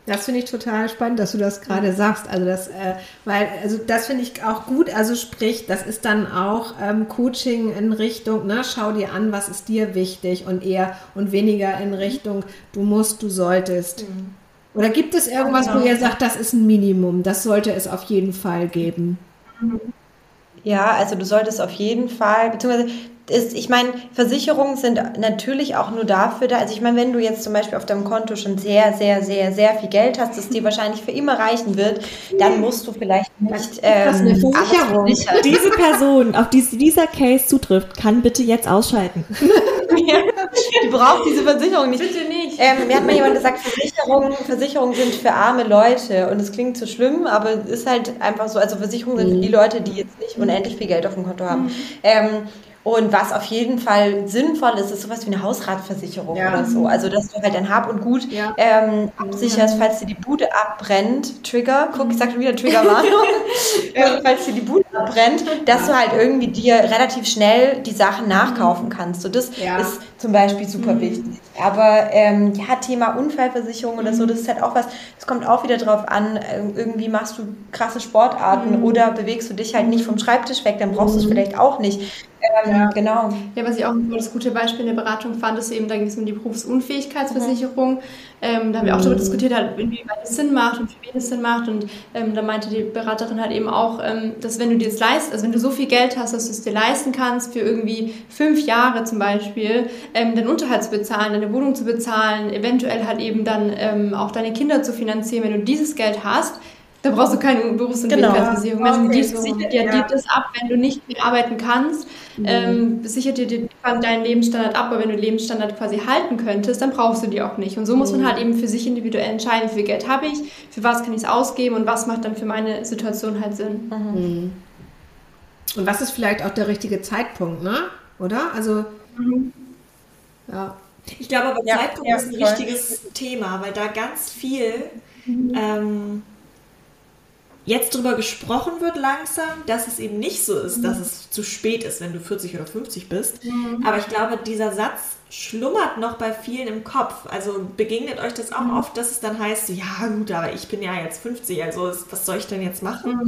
Das finde ich total spannend, dass du das gerade sagst. Also das, äh, weil, also das finde ich auch gut. Also sprich, das ist dann auch ähm, Coaching in Richtung, ne, schau dir an, was ist dir wichtig und eher und weniger in Richtung, du musst, du solltest. Mhm. Oder gibt es irgendwas, genau. wo ihr sagt, das ist ein Minimum, das sollte es auf jeden Fall geben? Ja, also du solltest auf jeden Fall, beziehungsweise ist, ich meine, Versicherungen sind natürlich auch nur dafür da. Also ich meine, wenn du jetzt zum Beispiel auf deinem Konto schon sehr, sehr, sehr, sehr viel Geld hast, das dir wahrscheinlich für immer reichen wird, dann musst du vielleicht nicht ähm, eine Versicherung. Diese Person, auf die dieser Case zutrifft, kann bitte jetzt ausschalten. *laughs* ja, du brauchst diese Versicherung nicht. Bitte nicht. Ähm, mir hat mal jemand gesagt, Versicherungen, Versicherungen sind für arme Leute und es klingt so schlimm, aber es ist halt einfach so. Also Versicherungen sind für die mhm. Leute, die jetzt nicht unendlich viel Geld auf dem Konto haben. Mhm. Ähm, und was auf jeden Fall sinnvoll ist, ist sowas wie eine Hausratversicherung ja. oder so. Also, dass du halt dein Hab und Gut ja. ähm, absicherst, falls dir die Bude abbrennt. Trigger, guck, ich sag schon wieder Triggerwarnung. *laughs* ähm, *laughs* falls dir die Bude brennt, dass du halt irgendwie dir relativ schnell die Sachen nachkaufen kannst. So, das Ja. ist zum Beispiel super wichtig. Aber ähm, ja, Thema Unfallversicherung oder so, das ist halt auch was, es kommt auch wieder drauf an, ähm, irgendwie machst du krasse Sportarten oder bewegst du dich halt nicht vom Schreibtisch weg, dann brauchst du es vielleicht auch nicht. Ähm, Genau. Ja, was ich auch ein das gute Beispiel in der Beratung fand, ist eben, da ging es um die Berufsunfähigkeitsversicherung. Ähm, da haben wir auch darüber diskutiert, halt, inwieweit es Sinn macht und für wen es Sinn macht. Und ähm, da meinte die Beraterin halt eben auch, ähm, dass wenn du dir das leist, also wenn du so viel Geld hast, dass du es dir leisten kannst, für irgendwie fünf Jahre zum Beispiel, ähm, deinen Unterhalt zu bezahlen, deine Wohnung zu bezahlen, eventuell halt eben dann ähm, auch deine Kinder zu finanzieren, wenn du dieses Geld hast, da brauchst du keine Berufsunfähigkeitsversicherung. Genau. Also die Okay, so, sichert dir, ja. dir das ab, wenn du nicht mehr arbeiten kannst, ähm, sichert dir die- deinen Lebensstandard ab, aber wenn du den Lebensstandard quasi halten könntest, dann brauchst du die auch nicht. Und so muss man halt eben für sich individuell entscheiden, wie viel Geld habe ich, für was kann ich es ausgeben und was macht dann für meine Situation halt Sinn. Und was ist vielleicht auch der richtige Zeitpunkt, ne? Oder? Also, ja. Ich glaube aber Ja, Zeitpunkt ja, ist ein voll. richtiges Thema, weil da ganz viel ähm, jetzt drüber gesprochen wird langsam, dass es eben nicht so ist, dass es zu spät ist, wenn du 40 oder 50 bist. Aber ich glaube, dieser Satz schlummert noch bei vielen im Kopf. Also begegnet euch das auch oft, dass es dann heißt, ja gut, aber ich bin ja jetzt 50, also was soll ich denn jetzt machen?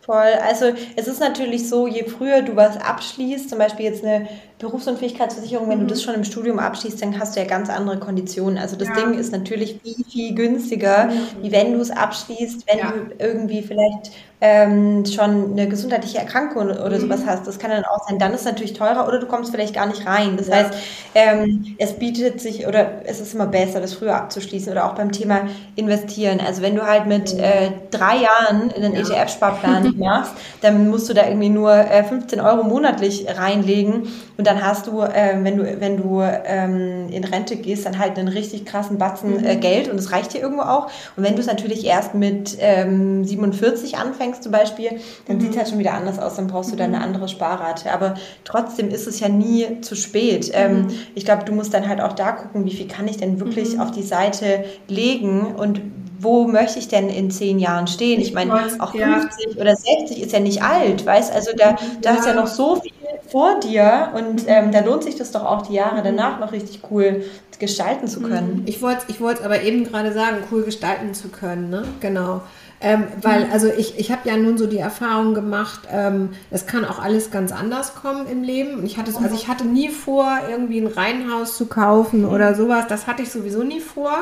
Voll. Also es ist natürlich so, je früher du was abschließt, zum Beispiel jetzt eine Berufsunfähigkeitsversicherung, wenn du das schon im Studium abschließt, dann hast du ja ganz andere Konditionen. Also das Ding ist natürlich viel, viel günstiger, wie wenn du es abschließt, wenn Ja. du irgendwie vielleicht ähm, schon eine gesundheitliche Erkrankung oder sowas hast. Das kann dann auch sein. Dann ist es natürlich teurer oder du kommst vielleicht gar nicht rein. Das heißt, ähm, es bietet sich oder es ist immer besser, das früher abzuschließen oder auch beim Thema investieren. Also wenn du halt mit äh, drei Jahren in den ETF-Sparplan *laughs* machst, dann musst du da irgendwie nur äh, 15 Euro monatlich reinlegen und dann hast du, äh, wenn du, wenn du ähm, in Rente gehst, dann halt einen richtig krassen Batzen äh, Geld und es reicht dir irgendwo auch. Und wenn du es natürlich erst mit ähm, 47 anfängst zum Beispiel, dann sieht es halt schon wieder anders aus, dann brauchst du da eine andere Sparrate. Aber trotzdem ist es ja nie zu spät. Ähm, ich glaube, du musst dann halt auch da gucken, wie viel kann ich denn wirklich auf die Seite legen und wo möchte ich denn in zehn Jahren stehen? Ich meine, auch ja. 50 oder 60 ist ja nicht alt, weißt? Also da, da ist ja noch so viel vor dir und ähm, da lohnt sich das doch auch, die Jahre danach noch richtig cool gestalten zu können. Ich wollte ich wollte aber eben gerade sagen, cool gestalten zu können, ne? Genau. Ähm, weil, also ich, ich habe ja nun so die Erfahrung gemacht, ähm, es kann auch alles ganz anders kommen im Leben. Und ich hatte, es- also ich hatte nie vor, irgendwie ein Reihenhaus zu kaufen oder sowas. Das hatte ich sowieso nie vor.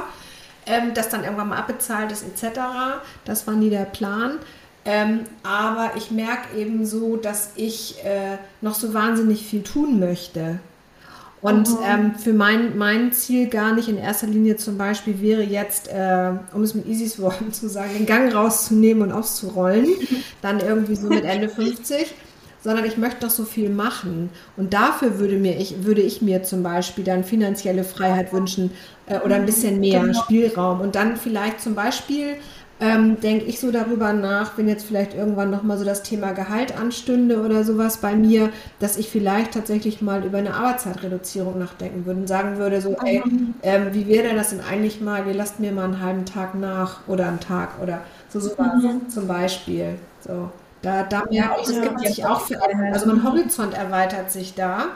Ähm, das dann irgendwann mal abbezahlt ist, etc. Das war nie der Plan. Ähm, aber ich merke eben so, dass ich äh, noch so wahnsinnig viel tun möchte. Und ähm, für mein, mein Ziel gar nicht. In erster Linie zum Beispiel wäre jetzt, äh, um es mit Isis Worten zu sagen, den Gang rauszunehmen und auszurollen, dann irgendwie so mit Ende 50, sondern ich möchte noch so viel machen. Und dafür würde, mir ich, würde ich mir zum Beispiel dann finanzielle Freiheit wünschen äh, oder ein bisschen mehr Spielraum. Und dann vielleicht zum Beispiel ähm, denke ich so darüber nach, wenn jetzt vielleicht irgendwann nochmal so das Thema Gehalt anstünde oder sowas bei mir, dass ich vielleicht tatsächlich mal über eine Arbeitszeitreduzierung nachdenken würde und sagen würde, so, ey, ähm, wie wäre denn das denn eigentlich mal, ihr lasst mir mal einen halben Tag nach oder einen Tag oder so sowas zum Beispiel. So. Da, da merke ich, es gibt sich auch für, also mein Horizont erweitert sich da,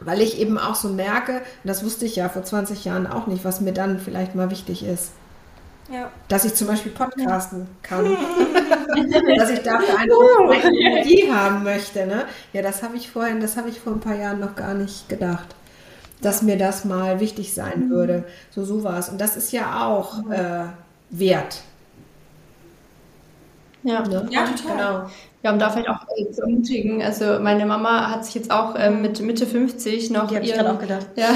weil ich eben auch so merke, das wusste ich ja vor 20 Jahren auch nicht, was mir dann vielleicht mal wichtig ist. Ja. Dass ich zum Beispiel podcasten kann. *laughs* dass ich dafür eine Energie haben möchte. Ne? Ja, das habe ich vorhin, das habe ich vor ein paar Jahren noch gar nicht gedacht. Dass mir das mal wichtig sein würde. So sowas. Und das ist ja auch äh, wert. Ja. Ne? Ja, total. Genau. Ja, um da vielleicht auch äh, zu ermutigen. Also meine Mama hat sich jetzt auch ähm, mit Mitte 50 noch Die habe ich gerade auch gedacht. Ja,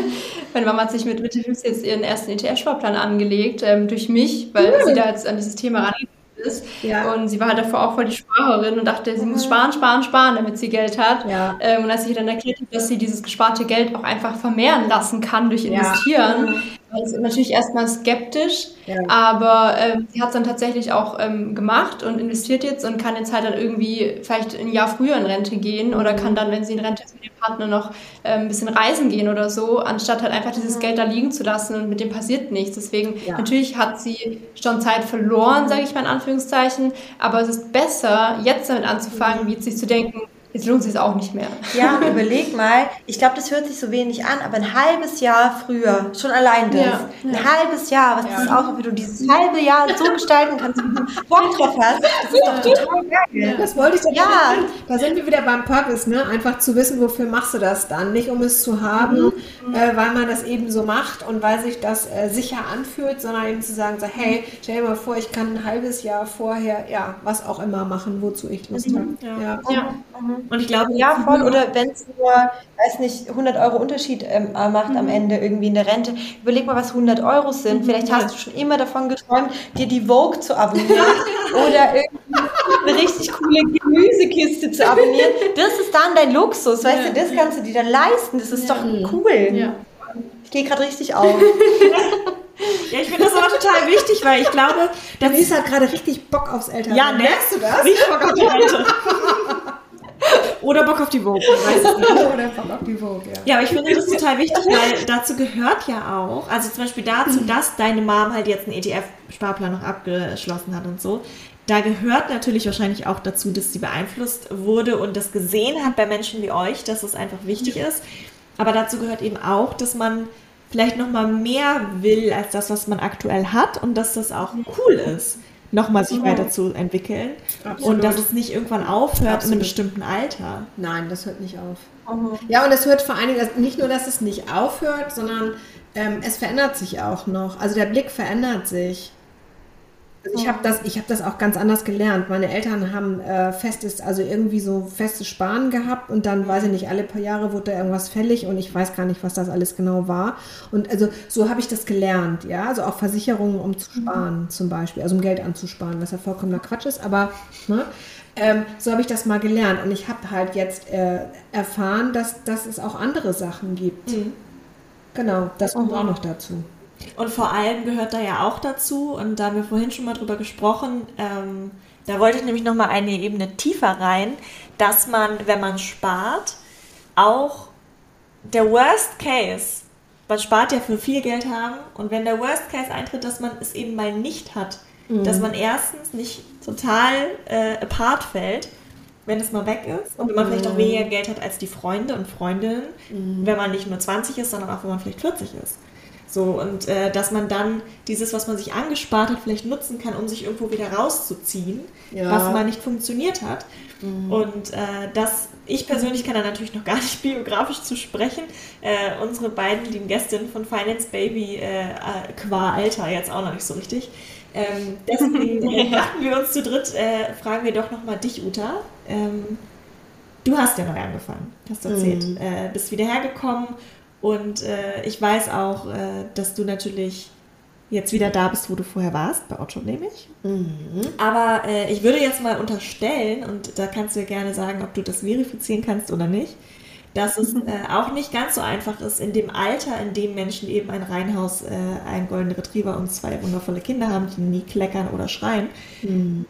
*laughs* meine Mama hat sich mit Mitte 50 jetzt ihren ersten ETF-Sparplan angelegt, ähm, durch mich, weil sie da jetzt an dieses Thema rangegangen ist. Ja. Und sie war halt davor auch voll die Sparerin und dachte, sie muss sparen, sparen, sparen, damit sie Geld hat. Ja. Ähm, und als ich ihr dann erklärt habe, dass sie dieses gesparte Geld auch einfach vermehren lassen kann durch Ja. Also natürlich erstmal skeptisch, Ja. aber ähm, sie hat es dann tatsächlich auch ähm, gemacht und investiert jetzt und kann jetzt halt dann irgendwie vielleicht ein Jahr früher in Rente gehen oder Mhm. kann dann, wenn sie in Rente ist, mit dem Partner noch ähm, ein bisschen reisen gehen oder so, anstatt halt einfach dieses Geld da liegen zu lassen und mit dem passiert nichts. Deswegen, Mhm. Ja. Mhm. natürlich hat sie schon Zeit verloren, sage ich mal in Anführungszeichen, aber es ist besser, jetzt damit anzufangen, Mhm. wie jetzt sich zu denken, jetzt lohnt sich es auch nicht mehr. Ja, und *laughs* überleg mal, ich glaube, das hört sich so wenig an, aber ein halbes Jahr früher, schon allein das, Ja, ein ja. halbes Jahr, was das ist auch, wie du dieses halbe Jahr so gestalten kannst, wie du Bock drauf hast, das ist doch total geil. Das wollte ich doch Ja. Da sind wir wieder beim Purpose, ne? Einfach zu wissen, wofür machst du das dann. Nicht um es zu haben, äh, weil man das eben so macht und weil sich das äh, sicher anfühlt, sondern eben zu sagen, so, hey, stell dir mal vor, ich kann ein halbes Jahr vorher, ja, was auch immer machen, wozu ich Lust habe. Ja. Ja. Und ich glaube, Ja, voll. Oder wenn es nur, weiß nicht, 100 Euro Unterschied ähm, äh, macht am Ende irgendwie in der Rente. Überleg mal, was 100 Euro sind. Vielleicht hast du schon immer davon geträumt, dir die Vogue zu abonnieren *laughs* oder irgendwie eine richtig coole Gemüsekiste zu abonnieren. Das ist dann dein Luxus. Weißt du, das kannst du dir dann leisten. Das ist doch cool. Ja. Ich gehe gerade richtig auf. *laughs* ja, ich finde das aber total wichtig, weil ich glaube, dass Denise hat gerade richtig Bock aufs Elternsein. Ja, ne? Merkst du das? Richtig Bock auf die Rente. Oder Bock auf die Vogue. Oder Bock auf die Vogue, ja. Ja, aber ich finde das total wichtig, weil dazu gehört ja auch, also zum Beispiel dazu, dass deine Mom halt jetzt einen ETF-Sparplan noch abgeschlossen hat und so. Da gehört natürlich wahrscheinlich auch dazu, dass sie beeinflusst wurde und das gesehen hat bei Menschen wie euch, dass es einfach wichtig ist. Aber dazu gehört eben auch, dass man vielleicht noch mal mehr will als das, was man aktuell hat und dass das auch cool ist, noch mal sich weiterzuentwickeln Absolut. und dass es nicht irgendwann aufhört in einem Absolut. bestimmten Alter. Nein, das hört nicht auf. Ja, und es hört vor allen Dingen, dass- nicht nur, dass es nicht aufhört, sondern ähm, es verändert sich auch noch. Also der Blick verändert sich. Also ich habe das, ich habe das auch ganz anders gelernt. Meine Eltern haben äh, festes, also irgendwie so festes Sparen gehabt und dann weiß ich nicht, alle paar Jahre wurde da irgendwas fällig und ich weiß gar nicht, was das alles genau war. Und also so habe ich das gelernt, ja, also auch Versicherungen, um zu sparen zum Beispiel, also um Geld anzusparen, was ja vollkommener Quatsch ist, aber ne, ähm, so habe ich das mal gelernt und ich habe halt jetzt äh, erfahren, dass, dass es auch andere Sachen gibt. Genau, das kommt auch noch dazu. Und vor allem gehört da ja auch dazu, und da haben wir vorhin schon mal drüber gesprochen, ähm, da wollte ich nämlich noch mal eine Ebene tiefer rein, dass man, wenn man spart, auch der Worst Case, man spart ja für viel Geld haben, und wenn der Worst Case eintritt, dass man es eben mal nicht hat, dass man erstens nicht total äh, apart fällt, wenn es mal weg ist und wenn man vielleicht auch weniger Geld hat als die Freunde und Freundinnen, wenn man nicht nur 20 ist, sondern auch wenn man vielleicht 40 ist. So, und äh, dass man dann dieses, was man sich angespart hat, vielleicht nutzen kann, um sich irgendwo wieder rauszuziehen, Ja. was mal nicht funktioniert hat. Und äh, das, ich persönlich kann da natürlich noch *laughs* gar nicht biografisch zu sprechen. Äh, unsere beiden lieben Gästinnen von Finance Baby äh, äh, qua Alter jetzt auch noch nicht so richtig. Ähm, deswegen *laughs* äh, dachten wir uns zu dritt, äh, fragen wir doch nochmal dich, Uta. Ähm, du hast ja neu angefangen, hast du erzählt. Äh, bist wieder hergekommen und äh, ich weiß auch, äh, dass du natürlich jetzt wieder da bist, wo du vorher warst, bei Otto nämlich. Aber äh, ich würde jetzt mal unterstellen, und da kannst du ja gerne sagen, ob du das verifizieren kannst oder nicht, dass es äh, auch nicht ganz so einfach ist, in dem Alter, in dem Menschen eben ein Reihenhaus, äh, einen goldenen Retriever und zwei wundervolle Kinder haben, die nie kleckern oder schreien,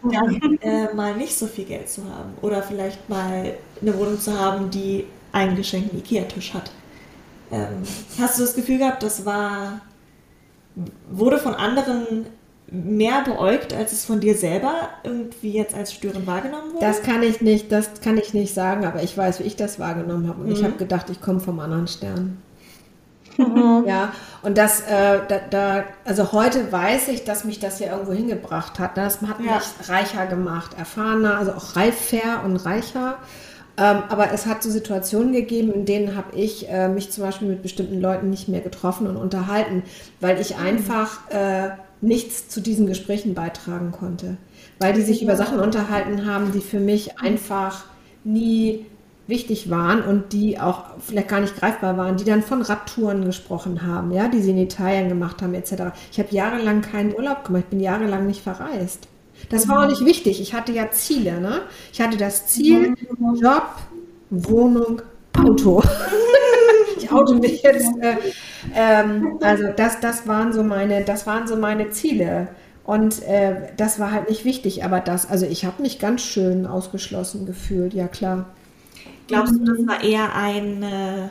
dann äh, mal nicht so viel Geld zu haben. Oder vielleicht mal eine Wohnung zu haben, die einen geschenkten Ikea-Tisch hat. Ähm, hast du das Gefühl gehabt, das war, wurde von anderen mehr beäugt, als es von dir selber irgendwie jetzt als störend wahrgenommen wurde? Das kann ich nicht, das kann ich nicht sagen, aber ich weiß, wie ich das wahrgenommen habe. Und ich habe gedacht, ich komme vom anderen Stern. Ja, und das, äh, da, da, also heute weiß ich, dass mich das ja irgendwo hingebracht hat. Das hat mich Ja. reicher gemacht, erfahrener, also auch reifer und reicher. Ähm, aber es hat so Situationen gegeben, in denen habe ich äh, mich zum Beispiel mit bestimmten Leuten nicht mehr getroffen und unterhalten, weil ich einfach äh, nichts zu diesen Gesprächen beitragen konnte. Weil die sich über Sachen unterhalten haben, die für mich einfach nie wichtig waren und die auch vielleicht gar nicht greifbar waren, die dann von Radtouren gesprochen haben, ja, die sie in Italien gemacht haben, etc. Ich habe jahrelang keinen Urlaub gemacht, ich bin jahrelang nicht verreist. Das war auch nicht wichtig. Ich hatte ja Ziele, ne? Ich hatte das Ziel, Job, Wohnung, Auto. *laughs* ich oute mich jetzt äh, ähm, also das, das waren so meine, das waren so meine Ziele. Und äh, das war halt nicht wichtig, aber das, also ich habe mich ganz schön ausgeschlossen gefühlt, ja klar. Glaubst du, das war eher ein, äh,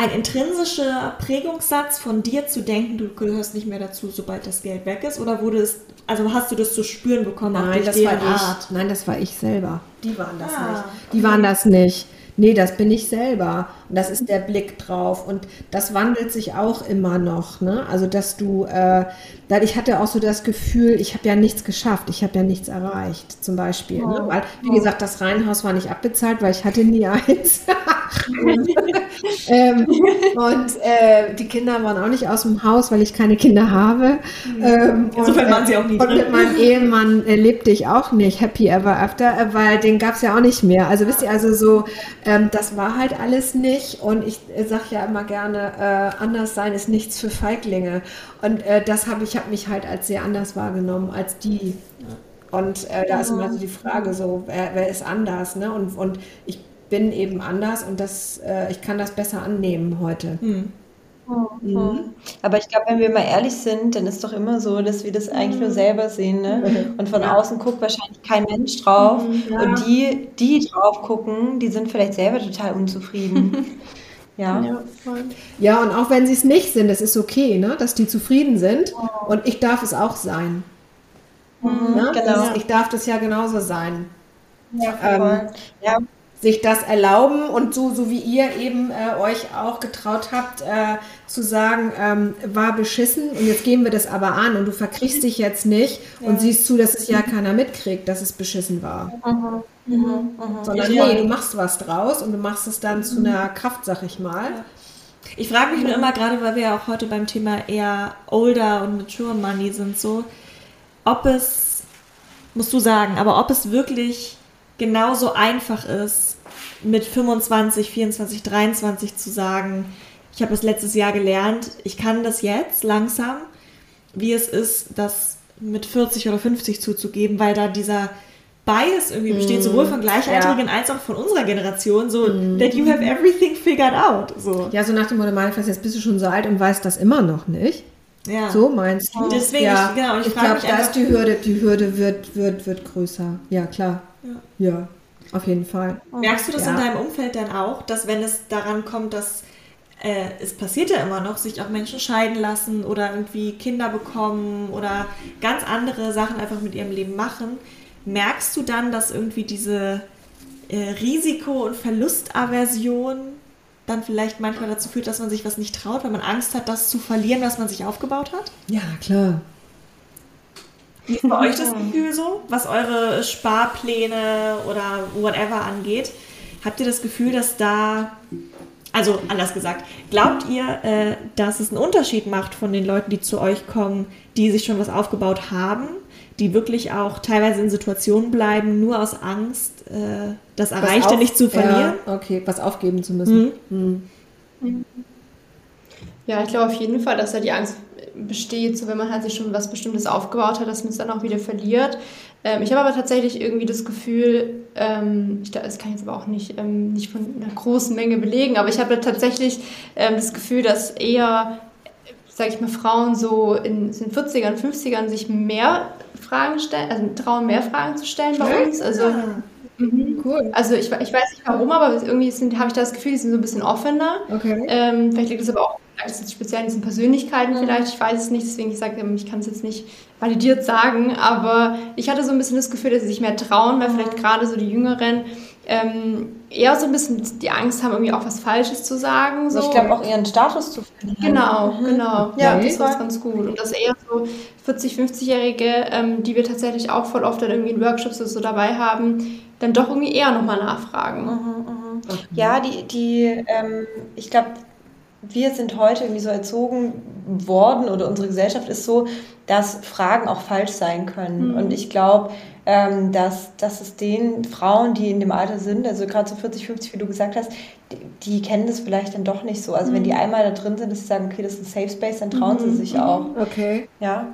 ein intrinsischer Prägungssatz von dir zu denken, du gehörst nicht mehr dazu, sobald das Geld weg ist? Oder wurde es, also hast du das zu spüren bekommen? Nein, durch das war ich. Art? Nein, das war ich selber. Die waren das Ah, nicht. Die waren das nicht. Nee, das bin ich selber. Und das ist der Blick drauf. Und das wandelt sich auch immer noch. Ne? Also, dass du, äh, da- ich hatte auch so das Gefühl, ich habe ja nichts geschafft, ich habe ja nichts erreicht, zum Beispiel. Ne? Weil, wie gesagt, das Reihenhaus war nicht abbezahlt, weil ich hatte nie eins. *laughs* *laughs* ähm, und äh, die Kinder waren auch nicht aus dem Haus, weil ich keine Kinder habe. Ähm, Insofern und, waren sie auch nie Und drin. mit meinem Ehemann äh, lebte ich auch nicht happy ever after, äh, weil den gab es ja auch nicht mehr. Also wisst ihr, also so, ähm, das war halt alles nicht. Und ich äh, sage ja immer gerne, äh, anders sein ist nichts für Feiglinge. Und äh, das habe ich, habe mich halt als sehr anders wahrgenommen als die. Und äh, da ist immer so die Frage, so wer, wer ist anders, ne? Und, und ich bin eben anders und das, äh, ich kann das besser annehmen heute. Hm. Aber ich glaube, wenn wir mal ehrlich sind, dann ist doch immer so, dass wir das eigentlich nur selber sehen. Ne? Und von außen guckt wahrscheinlich kein Mensch drauf. Und die, die drauf gucken, die sind vielleicht selber total unzufrieden. *laughs* ja. Ja. Ja, und auch wenn sie es nicht sind, es ist okay, ne? dass die zufrieden sind. Und ich darf es auch sein. Ne? genau. Ich darf das ja genauso sein. Ja, Ähm, voll. ja, Sich das erlauben und so, so wie ihr eben äh, euch auch getraut habt, äh, zu sagen, ähm, war beschissen und jetzt gehen wir das aber an und du verkriechst dich jetzt nicht und siehst zu, dass es ja keiner mitkriegt, dass es beschissen war. Sondern nee, du machst was draus und du machst es dann zu einer Kraft, sag ich mal. Ich frage mich nur immer, gerade weil wir ja auch heute beim Thema eher older und mature money sind, so, ob es, musst du sagen, aber ob es wirklich genauso einfach ist, mit 25, 24, 23 zu sagen, ich habe es letztes Jahr gelernt, ich kann das jetzt langsam, wie es ist, das mit 40 oder 50 zuzugeben, weil da dieser Bias irgendwie besteht, sowohl von Gleichaltrigen als auch von unserer Generation, so that you have everything figured out. So. Ja, so nach dem Motto, Manifest, jetzt bist du schon so alt und weißt das immer noch nicht. Ja. So meinst du? Deswegen, ja. ich- genau, ich ich glaube, da ist die Hürde, die Hürde wird, wird, wird größer. Ja, klar. Ja, auf jeden Fall. Merkst du das Ja. in deinem Umfeld dann auch, dass wenn es daran kommt, dass äh, es passiert ja immer noch, sich auch Menschen scheiden lassen oder irgendwie Kinder bekommen oder ganz andere Sachen einfach mit ihrem Leben machen, merkst du dann, dass irgendwie diese äh, Risiko- und Verlustaversion dann vielleicht manchmal dazu führt, dass man sich was nicht traut, weil man Angst hat, das zu verlieren, was man sich aufgebaut hat? Ja, klar. Wie ist bei euch das Gefühl so, was eure Sparpläne oder whatever angeht? Habt ihr das Gefühl, dass da, also anders gesagt, glaubt ihr, äh, dass es einen Unterschied macht von den Leuten, die zu euch kommen, die sich schon was aufgebaut haben, die wirklich auch teilweise in Situationen bleiben, nur aus Angst, äh, das Erreichte auf- nicht zu verlieren? Ja, okay, was aufgeben zu müssen. Mhm. Ja, ich glaube auf jeden Fall, dass da die Angst besteht, so wenn man halt sich schon was Bestimmtes aufgebaut hat, dass man es dann auch wieder verliert. Ähm, ich habe aber tatsächlich irgendwie das Gefühl, ähm, ich, das kann ich jetzt aber auch nicht, ähm, nicht von einer großen Menge belegen, aber ich habe tatsächlich ähm, das Gefühl, dass eher, sage ich mal, Frauen so in, in den 40ern, 50ern sich mehr Fragen stellen, also trauen, mehr Fragen zu stellen bei uns. Also Cool. also ich, ich weiß nicht warum, aber irgendwie habe ich das Gefühl, die sind so ein bisschen offener. Okay. Ähm, vielleicht liegt es aber auch ist speziell an diesen Persönlichkeiten vielleicht, ich weiß es nicht, deswegen ich sage, ähm, ich kann es jetzt nicht validiert sagen, aber ich hatte so ein bisschen das Gefühl, dass sie sich mehr trauen, weil vielleicht gerade so die Jüngeren ähm, eher so ein bisschen die Angst haben, irgendwie auch was Falsches zu sagen. So. Also ich glaube auch ihren Status zu verlieren. Genau, genau. Ja, Ja, das war ganz gut. Und das eher so 40-, 50-Jährige, ähm, die wir tatsächlich auch voll oft dann irgendwie in Workshops oder so dabei haben, dann doch irgendwie eher nochmal nachfragen. Ja, die, die ähm, ich glaube, wir sind heute irgendwie so erzogen worden oder unsere Gesellschaft ist so, dass Fragen auch falsch sein können. Und ich glaube, ähm, dass, dass es den Frauen, die in dem Alter sind, also gerade so 40, 50, wie du gesagt hast, die, die kennen das vielleicht dann doch nicht so. Also wenn die einmal da drin sind, dass sie sagen, okay, das ist ein Safe Space, dann trauen sie sich auch. Okay. Ja.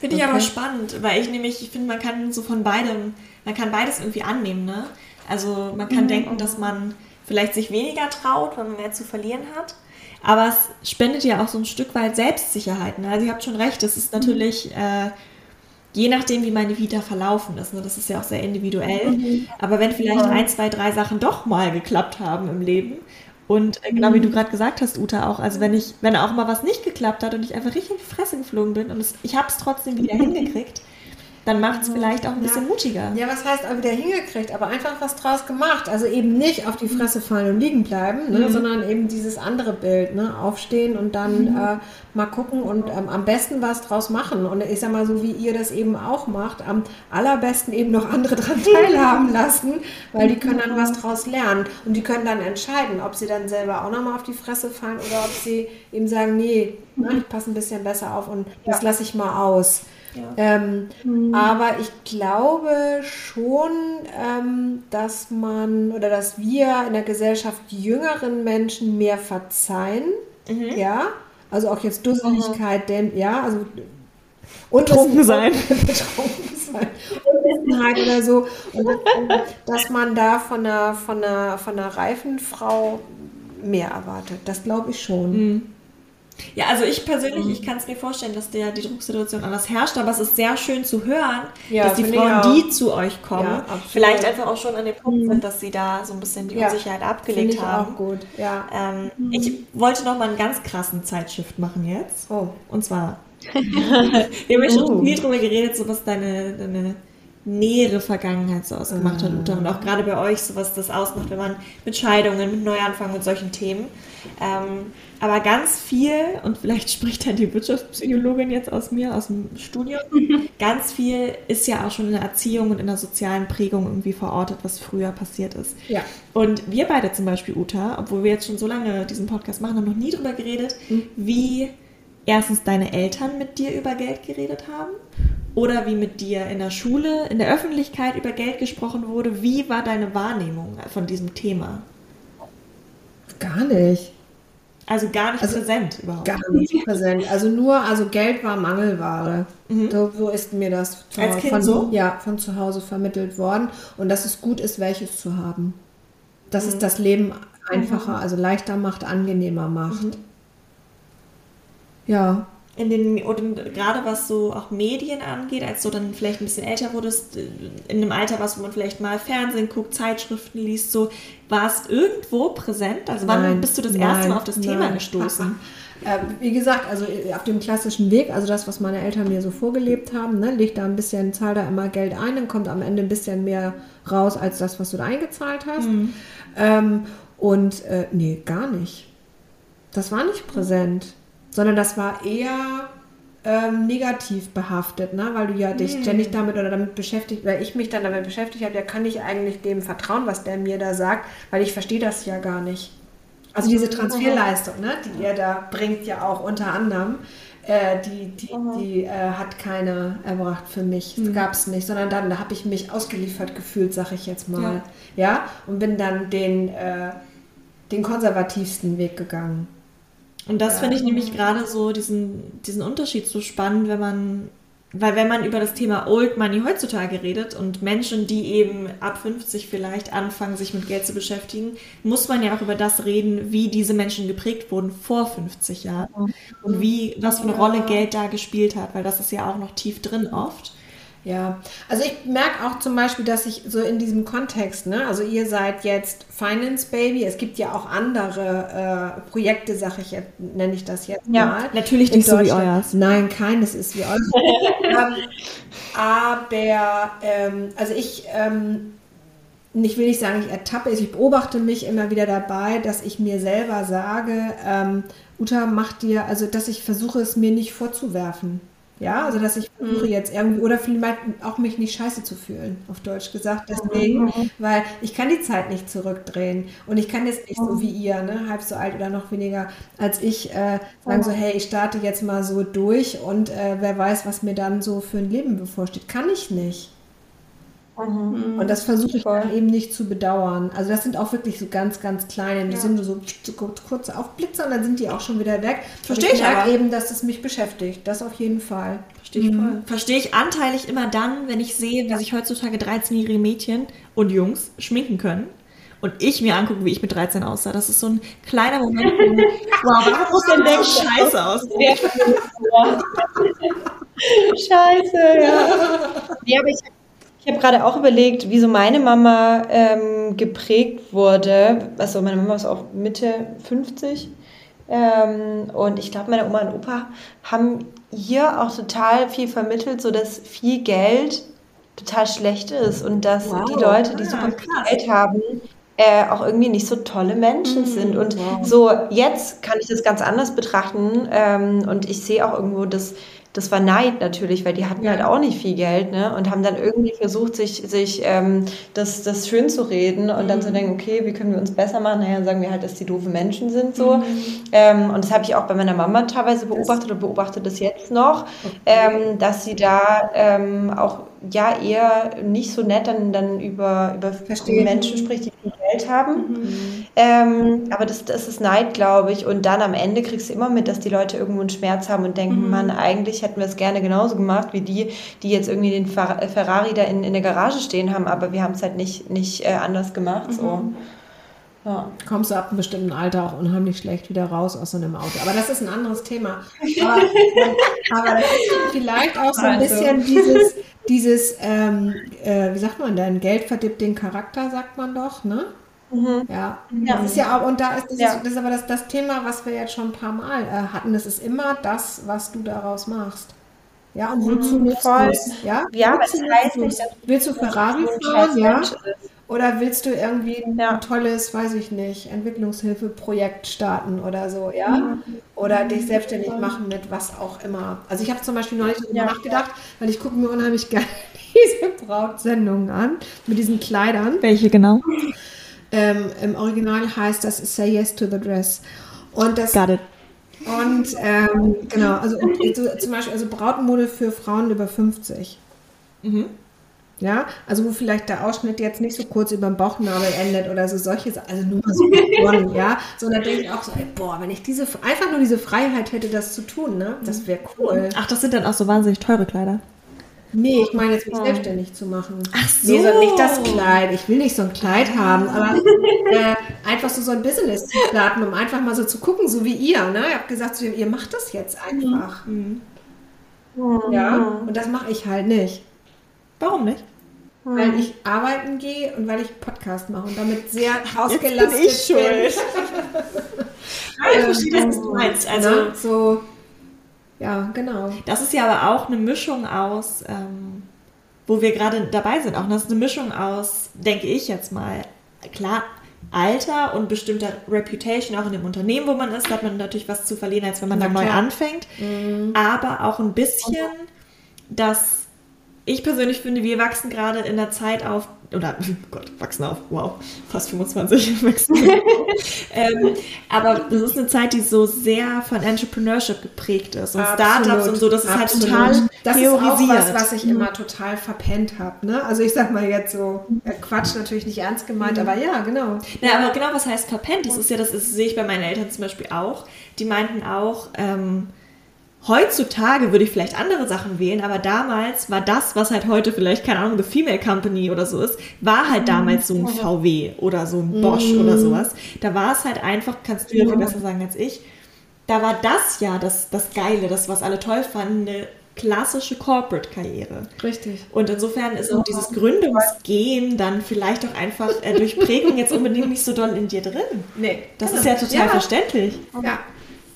Finde ich Okay. aber spannend, weil ich nämlich, ich finde, man kann so von beidem, man kann beides irgendwie annehmen, ne? Also man kann denken, dass man vielleicht sich weniger traut, weil man mehr zu verlieren hat. Aber es spendet ja auch so ein Stück weit Selbstsicherheit. Ne? Also ihr habt schon recht, es ist natürlich, äh, je nachdem, wie meine Vita verlaufen ist, ne? das ist ja auch sehr individuell. Mhm. Aber wenn vielleicht ein, zwei, drei Sachen doch mal geklappt haben im Leben und äh, genau wie du gerade gesagt hast, Uta, auch, also wenn ich, wenn auch mal was nicht geklappt hat und ich einfach richtig in die Fresse geflogen bin und es, ich habe es trotzdem wieder *laughs* hingekriegt, dann macht es vielleicht auch ein bisschen ja. mutiger. Ja, was heißt auch wieder hingekriegt, aber einfach was draus gemacht. Also eben nicht auf die Fresse fallen und liegen bleiben, ne, mhm. sondern eben dieses andere Bild, ne, aufstehen und dann mhm. äh, mal gucken und ähm, am besten was draus machen. Und ich sag mal, so wie ihr das eben auch macht, am allerbesten eben noch andere daran *laughs* teilhaben lassen, weil die können dann was draus lernen und die können dann entscheiden, ob sie dann selber auch nochmal auf die Fresse fallen oder ob sie eben sagen, nee, *laughs* ne, ich passe ein bisschen besser auf und das lasse ich mal aus. Ähm, mhm. Aber ich glaube schon, ähm, dass man oder dass wir in der Gesellschaft jüngeren Menschen mehr verzeihen. Mhm. Ja, also auch jetzt Dusseligkeit, denn ja, also betrunken sein. *laughs* betrunken sein. Unwissenheit oder so. Und dass man da von einer, von einer, von einer reifen Frau mehr erwartet. Das glaube ich schon. Mhm. Ja, also ich persönlich, ich kann es mir vorstellen, dass der, die Drucksituation anders herrscht, aber es ist sehr schön zu hören, ja, dass die Frauen, die zu euch kommen, ja, vielleicht einfach auch schon an dem Punkt mhm. sind, dass sie da so ein bisschen die ja, Unsicherheit abgelegt haben. Auch gut, ja. Ähm, mhm. Ich wollte noch mal einen ganz krassen Zeitshift machen jetzt. Oh. Und zwar, *laughs* *laughs* wir haben ja schon uh. viel drüber geredet, so was deine, deine nähere Vergangenheit so ausgemacht hat, Uta. Und auch gerade bei euch, so was das ausmacht, wenn man mit Scheidungen, mit Neuanfang, mit solchen Themen. Ähm, aber ganz viel, und vielleicht *laughs* spricht dann die Wirtschaftspsychologin jetzt aus mir, aus dem Studium, *laughs* ganz viel ist ja auch schon in der Erziehung und in der sozialen Prägung irgendwie verortet, was früher passiert ist. Ja. Und wir beide zum Beispiel, Uta, obwohl wir jetzt schon so lange diesen Podcast machen, haben noch nie darüber geredet, mhm. wie erstens deine Eltern mit dir über Geld geredet haben oder wie mit dir in der Schule, in der Öffentlichkeit über Geld gesprochen wurde. Wie war deine Wahrnehmung von diesem Thema? Gar nicht. Also gar nicht also präsent überhaupt. Gar nicht präsent. Also nur, also Geld war Mangelware. Mhm. So, so, ist mir das zu, Als kind von, so? ja, von zu Hause vermittelt worden. Und dass es gut ist, welches zu haben. Dass mhm. es das Leben einfacher, mhm. also leichter macht, angenehmer macht. Mhm. Ja in den, oder gerade was so auch Medien angeht, als du dann vielleicht ein bisschen älter wurdest, äh, in einem Alter was, wo man vielleicht mal Fernsehen guckt, Zeitschriften liest, so, war es irgendwo präsent? Also wann nein, bist du das nein, erste Mal auf das nein. Thema gestoßen? *laughs* Äh, wie gesagt, also äh, auf dem klassischen Weg, also das, was meine Eltern mir so vorgelebt haben, ne, leg da ein bisschen, zahl da immer Geld ein, dann kommt am Ende ein bisschen mehr raus als das, was du da eingezahlt hast. Mhm. Ähm, und äh, nee, gar nicht. Das war nicht präsent sondern das war eher ähm, negativ behaftet, ne? weil du ja dich hm. ständig damit oder damit beschäftigt, weil ich mich dann damit beschäftigt habe, ja, kann ich eigentlich dem vertrauen, was der mir da sagt, weil ich verstehe das ja gar nicht. Also diese Transferleistung, ne, die ihr da bringt, ja auch unter anderem, äh, die, die, die äh, hat keiner erbracht für mich. Mhm. gab es nicht, sondern dann da habe ich mich ausgeliefert gefühlt, sag ich jetzt mal. Ja, ja? und bin dann den, äh, den konservativsten Weg gegangen. Und das ja. finde ich nämlich gerade so diesen, diesen Unterschied so spannend, wenn man, weil wenn man über das Thema Old Money heutzutage redet und Menschen, die eben ab 50 vielleicht anfangen, sich mit Geld zu beschäftigen, muss man ja auch über das reden, wie diese Menschen geprägt wurden vor 50 Jahren und wie, was für eine Rolle Geld da gespielt hat, weil das ist ja auch noch tief drin oft. Ja, also ich merke auch zum Beispiel, dass ich so in diesem Kontext, ne, also ihr seid jetzt Finance Baby, es gibt ja auch andere äh, Projekte, sag ich jetzt, nenne ich das jetzt ja, mal. Natürlich nicht so wie euers. Nein, keines ist wie euers. *laughs* ähm, aber, ähm, also ich, ähm, ich will nicht sagen, ich ertappe, ich beobachte mich immer wieder dabei, dass ich mir selber sage, ähm, Uta, mach dir, also dass ich versuche es mir nicht vorzuwerfen. Ja, also dass ich versuche mhm. jetzt irgendwie, oder vielleicht auch mich nicht scheiße zu fühlen, auf Deutsch gesagt. Deswegen, mhm. weil ich kann die Zeit nicht zurückdrehen. Und ich kann jetzt nicht so wie ihr, ne, halb so alt oder noch weniger als ich, äh, sagen so, hey, ich starte jetzt mal so durch und äh, wer weiß, was mir dann so für ein Leben bevorsteht. Kann ich nicht. Mhm. Und das versuche ich dann eben nicht zu bedauern. Also das sind auch wirklich so ganz, ganz kleine, die ja. sind nur so, kurze Aufblitzer und dann sind die auch schon wieder weg. Verstehe ich, ich aber. eben, dass es mich beschäftigt. Das auf jeden Fall. Verstehe ich mhm. voll. Verstehe ich anteilig immer dann, wenn ich sehe, wie sich heutzutage 13-jährige Mädchen und Jungs schminken können und ich mir angucke, wie ich mit 13 aussah. Das ist so ein kleiner Moment. *laughs* wow, warum muss denn der Scheiße aus? *laughs* Scheiße, ja. ja aber ich, ich habe gerade auch überlegt, wieso meine Mama ähm, geprägt wurde. Also meine Mama ist auch Mitte 50. Ähm, und ich glaube, meine Oma und Opa haben hier auch total viel vermittelt, so dass viel Geld total schlecht ist und dass wow. die Leute, die super viel Geld haben, äh, auch irgendwie nicht so tolle Menschen mm, sind. Und wow. so jetzt kann ich das ganz anders betrachten ähm, und ich sehe auch irgendwo, dass das war Neid natürlich, weil die hatten ja. halt auch nicht viel Geld, ne? Und haben dann irgendwie versucht, sich, sich ähm, das, das schön zu reden und mhm. dann zu mhm. denken, okay, wie können wir uns besser machen? Naja, sagen wir halt, dass die doofe Menschen sind so. Mhm. Ähm, und das habe ich auch bei meiner Mama teilweise beobachtet und beobachte das jetzt noch, okay. ähm, dass sie da ähm, auch ja eher nicht so nett dann, dann über, über Menschen spricht, die viel Geld haben. Mhm. Ähm, aber das, das ist Neid, glaube ich. Und dann am Ende kriegst du immer mit, dass die Leute irgendwo einen Schmerz haben und denken, mhm. man, eigentlich hätten wir es gerne genauso gemacht wie die, die jetzt irgendwie den Ferrari da in, in der Garage stehen haben, aber wir haben es halt nicht, nicht äh, anders gemacht. Mhm. So. Ja. Kommst du ab einem bestimmten Alter auch unheimlich schlecht wieder raus aus so einem Auto. Aber das ist ein anderes Thema. *laughs* Aber, aber das ist vielleicht auch so ein also. bisschen dieses, dieses ähm, äh, wie sagt man denn, Geld verdippt den Charakter, sagt man doch, ne? Mhm. Ja. ja. Das ist ja auch, und da ist das, ja. ist, das ist aber das, das Thema, was wir jetzt schon ein paar Mal äh, hatten. Das ist immer das, was du daraus machst. Ja, und wozu mhm, voll. Ja, ja was heißt nicht, Willst du Ferrari fahren? Ja. Oder willst du irgendwie ein ja. tolles, weiß ich nicht, Entwicklungshilfeprojekt starten oder so, ja? Mhm. Oder dich selbstständig machen mit was auch immer. Also ich habe zum Beispiel neulich darüber ja. nachgedacht, weil ich gucke mir unheimlich *laughs* gerne diese Brautsendungen an mit diesen Kleidern. Welche genau? Ähm, Im Original heißt das Say Yes to the Dress. Und das, Got it. Und ähm, genau, also so, zum Beispiel also Brautmode für Frauen über 50. Mhm. Ja, also wo vielleicht der Ausschnitt jetzt nicht so kurz über dem Bauchnabel endet oder so solche, also nur mal so *laughs* gewonnen, ja, sondern denke ich auch so, ey, boah, wenn ich diese, einfach nur diese Freiheit hätte, das zu tun, ne, das wäre cool. Ach, das sind dann auch so wahnsinnig teure Kleider. Nee, ich meine jetzt mich oh. selbstständig zu machen. Ach so. Nee, so nicht das Kleid. Ich will nicht so ein Kleid haben, aber *laughs* äh, einfach so, so ein Business zu starten, um einfach mal so zu gucken, so wie ihr. Ne? Ihr habt gesagt, so, ihr macht das jetzt einfach. Mhm. Ja, und das mache ich halt nicht. Warum nicht? Weil ich arbeiten gehe und weil ich Podcast mache und damit sehr ausgelastet bin. *laughs* Ich schuld. bin. ich verstehe, was du meinst. Also, Na, so ja, genau. Das ist ja aber auch eine Mischung aus, ähm, wo wir gerade dabei sind, auch das ist eine Mischung aus, denke ich jetzt mal, klar, Alter und bestimmter Reputation auch in dem Unternehmen, wo man ist, hat man natürlich was zu verlieren, als wenn man Na, da neu anfängt. Mhm. Aber auch ein bisschen, dass ich persönlich finde, wir wachsen gerade in der Zeit auf, oder *laughs* Gott, wachsen auf, wow, fast 25 *laughs* wachsen. ähm, aber das ist eine Zeit, die so sehr von Entrepreneurship geprägt ist und Absolut. Startups und so, das ist halt total das ist auch was, was ich immer total verpennt habe. Ne? Also ich sag mal jetzt so, äh, Quatsch natürlich nicht ernst gemeint, mhm. aber ja, genau. Ja, aber genau, was heißt verpennt? Das ist ja, das ist, sehe ich bei meinen Eltern zum Beispiel auch. Die meinten auch, ähm, Heutzutage würde ich vielleicht andere Sachen wählen, aber damals war das, was halt heute vielleicht, keine Ahnung, eine Female Company oder so ist, war halt mhm. damals so ein VW oder so ein Bosch mm. oder sowas. Da war es halt einfach, kannst du ja viel besser sagen als ich, da war das ja das, das Geile, das, was alle toll fanden, eine klassische Corporate-Karriere. Richtig. Und insofern ist auch dieses Gründungsgehen dann vielleicht auch einfach äh, durch *laughs* Prägung jetzt unbedingt nicht so doll in dir drin. Nee. Das ist ja total ja. verständlich. Ja.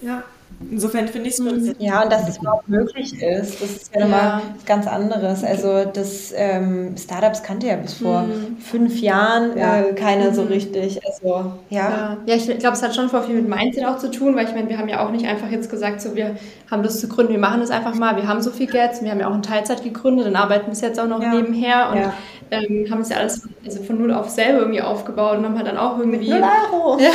Ja. Insofern finde ich es mhm. Ja, und dass es überhaupt möglich ist, das ist ja, ja. nochmal ganz anderes. Also das ähm, Startups kannte ja bis vor mhm. fünf Jahren ja. äh, keiner mhm. so richtig. Also ja. Ja, ich glaube, es hat schon vor viel mit Mindset auch zu tun, weil ich meine, wir haben ja auch nicht einfach jetzt gesagt, so wir haben das zu gründen, wir machen das einfach mal, wir haben so viel Geld, wir haben ja auch in Teilzeit gegründet und arbeiten bis jetzt auch noch nebenher und ähm, haben es ja alles von, also von null auf selber irgendwie aufgebaut und haben halt dann auch irgendwie. Null Euro. *laughs* Ja,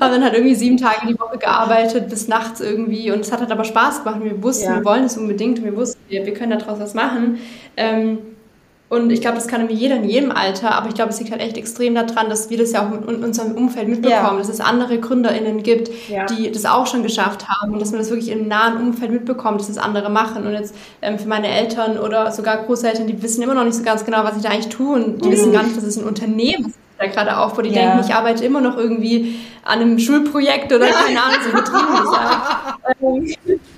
haben dann halt irgendwie sieben Tage die Woche gearbeitet bis nachts irgendwie und es hat halt aber Spaß gemacht. Und wir wussten, ja. wir wollen es unbedingt und wir wussten, wir, wir können daraus was machen. Ähm, und ich glaube, das kann irgendwie jeder in jedem Alter, aber ich glaube, es liegt halt echt extrem daran, dass wir das ja auch in unserem Umfeld mitbekommen, ja. dass es andere GründerInnen gibt, ja. die das auch schon geschafft haben und dass man das wirklich im nahen Umfeld mitbekommt, dass das andere machen. Und jetzt ähm, für meine Eltern oder sogar Großeltern, die wissen immer noch nicht so ganz genau, was ich da eigentlich tue und die mhm. wissen gar nicht, dass es ein Unternehmen ist da gerade aufbaut, die ja. denken, ich arbeite immer noch irgendwie an einem Schulprojekt oder keine Ahnung, so betrieben gesagt. *laughs*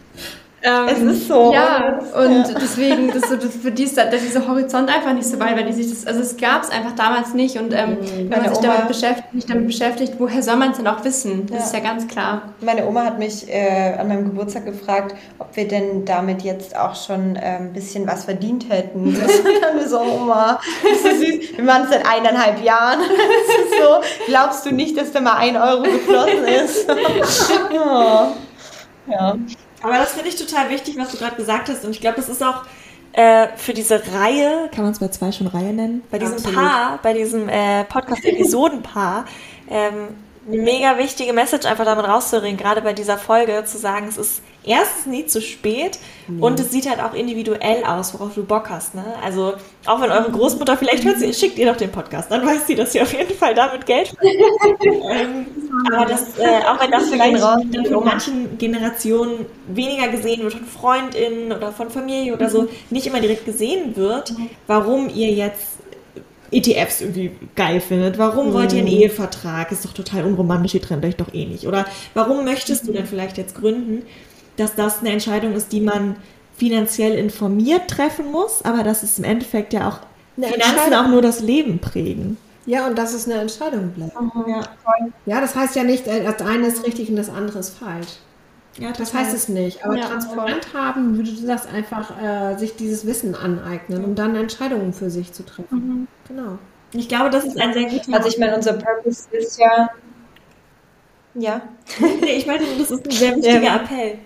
Ähm, es ist so. Ja, und ja. deswegen, das, das, für die ist da, dieser Horizont einfach nicht so weit, weil die sich das, also es gab es einfach damals nicht und ähm, mhm. wenn man sich Oma, damit beschäftigt, nicht damit beschäftigt, woher soll man es denn auch wissen? Das ja. ist ja ganz klar. Meine Oma hat mich äh, an meinem Geburtstag gefragt, ob wir denn damit jetzt auch schon äh, ein bisschen was verdient hätten. *laughs* Das ist dann so, Oma, das ist süß. Wir machen es seit eineinhalb Jahren. *laughs* So, glaubst du nicht, dass da mal ein Euro geflossen ist? *laughs* ja. ja. Aber das finde ich total wichtig, was du gerade gesagt hast. Und ich glaube, das ist auch äh, für diese Reihe, kann man es bei zwei schon Reihe nennen? Bei diesem Absolut. Paar, bei diesem äh, Podcast-Episodenpaar, ähm, eine mega wichtige Message einfach damit rauszureden, gerade bei dieser Folge, zu sagen, es ist erstens nie zu spät mhm. und es sieht halt auch individuell aus, worauf du Bock hast. Ne? Also auch wenn eure Großmutter vielleicht hört, sie, schickt ihr doch den Podcast, dann weiß sie, dass sie auf jeden Fall damit Geld *laughs* ähm, Aber das, äh, auch wenn das vielleicht dann von manchen Generationen weniger gesehen wird, von FreundInnen oder von Familie oder so, nicht immer direkt gesehen wird, mhm. warum ihr jetzt ETFs irgendwie geil findet. Warum wollt ihr einen mhm. Ehevertrag? Ist doch total unromantisch, ihr trennt euch doch eh nicht. Oder warum möchtest du denn vielleicht jetzt gründen? Dass das eine Entscheidung ist, die man finanziell informiert treffen muss, aber dass es im Endeffekt ja auch eine Finanzen auch nur das Leben prägen. Ja, und dass es eine Entscheidung bleibt. Mhm, ja. ja, das heißt ja nicht, äh, das eine ist richtig und das andere ist falsch. Ja, das heißt es nicht. Aber ja, transparent haben würde das einfach äh, sich dieses Wissen aneignen, um dann Entscheidungen für sich zu treffen. Mhm. Genau. Ich glaube, das ist ein sehr guter. Also ich meine, unser Purpose ist ja, ja. *laughs* nee, ich meine, das ist ein sehr wichtiger ja. Appell.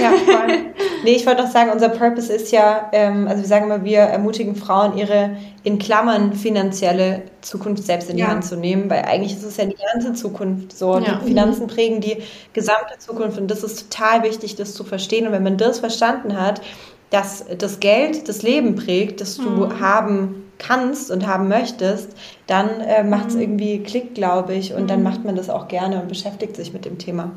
Ja, voll. Nee, ich wollte noch sagen, unser Purpose ist ja, ähm, also wir sagen immer, wir ermutigen Frauen, ihre in Klammern finanzielle Zukunft selbst in die ja. Hand zu nehmen, weil eigentlich ist es ja die ganze Zukunft so. Ja. Die Finanzen prägen die gesamte Zukunft und das ist total wichtig, das zu verstehen. Und wenn man das verstanden hat, dass das Geld das Leben prägt, das du mhm. haben kannst und haben möchtest, dann äh, macht es mhm. irgendwie Klick, glaube ich, und mhm. dann macht man das auch gerne und beschäftigt sich mit dem Thema.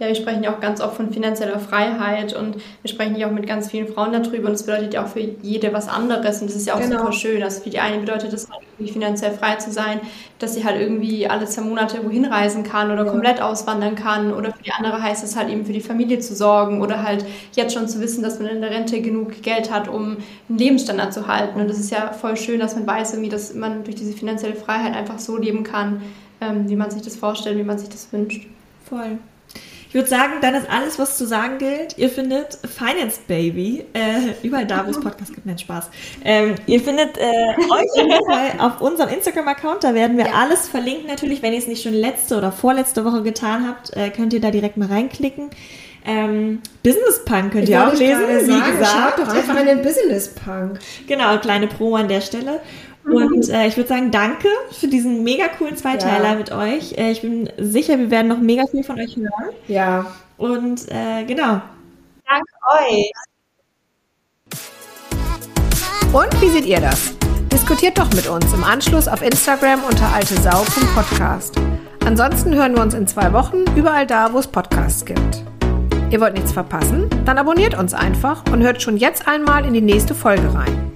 Ja, wir sprechen ja auch ganz oft von finanzieller Freiheit und wir sprechen ja auch mit ganz vielen Frauen darüber und es bedeutet ja auch für jede was anderes und das ist ja auch genau. super schön. Also für die eine bedeutet es halt irgendwie finanziell frei zu sein, dass sie halt irgendwie alle zwei Monate wohin reisen kann oder ja. komplett auswandern kann oder für die andere heißt es halt eben für die Familie zu sorgen oder halt jetzt schon zu wissen, dass man in der Rente genug Geld hat, um einen Lebensstandard zu halten und das ist ja voll schön, dass man weiß irgendwie, dass man durch diese finanzielle Freiheit einfach so leben kann, ähm, wie man sich das vorstellt, wie man sich das wünscht. Voll. Ich würde sagen, dann ist alles, was zu sagen gilt. Ihr findet Finance Baby äh, überall da, wo es Podcast gibt. Nein, Spaß. Ähm, ihr findet äh, euch auf unserem Instagram-Account. Da werden wir ja. alles verlinken. Natürlich, wenn ihr es nicht schon letzte oder vorletzte Woche getan habt, äh, könnt ihr da direkt mal reinklicken. Ähm, Business Punk könnt ich ihr auch lesen, wie sagen, gesagt. Schaut doch einfach in den Business Punk. Genau, kleine Promo an der Stelle. Und *laughs* äh, ich würde sagen, danke für diesen mega coolen Zweiteiler ja. mit euch. Äh, ich bin sicher, wir werden noch mega viel von euch hören. Ja. Und äh, genau. Danke euch. Und wie seht ihr das? Diskutiert doch mit uns im Anschluss auf Instagram unter altesau.podcast. Ansonsten hören wir uns in zwei Wochen überall da, wo es Podcasts gibt. Ihr wollt nichts verpassen? Dann abonniert uns einfach und hört schon jetzt einmal in die nächste Folge rein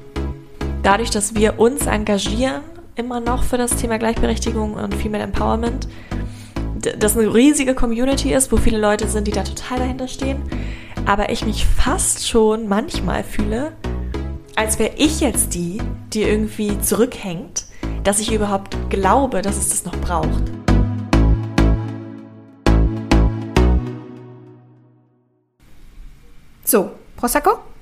dadurch, dass wir uns engagieren, immer noch für das Thema Gleichberechtigung und Female Empowerment, das eine riesige Community ist, wo viele Leute sind, die da total dahinter stehen, aber ich mich fast schon manchmal fühle, als wäre ich jetzt die, die irgendwie zurückhängt, dass ich überhaupt glaube, dass es das noch braucht. So, Prosecco?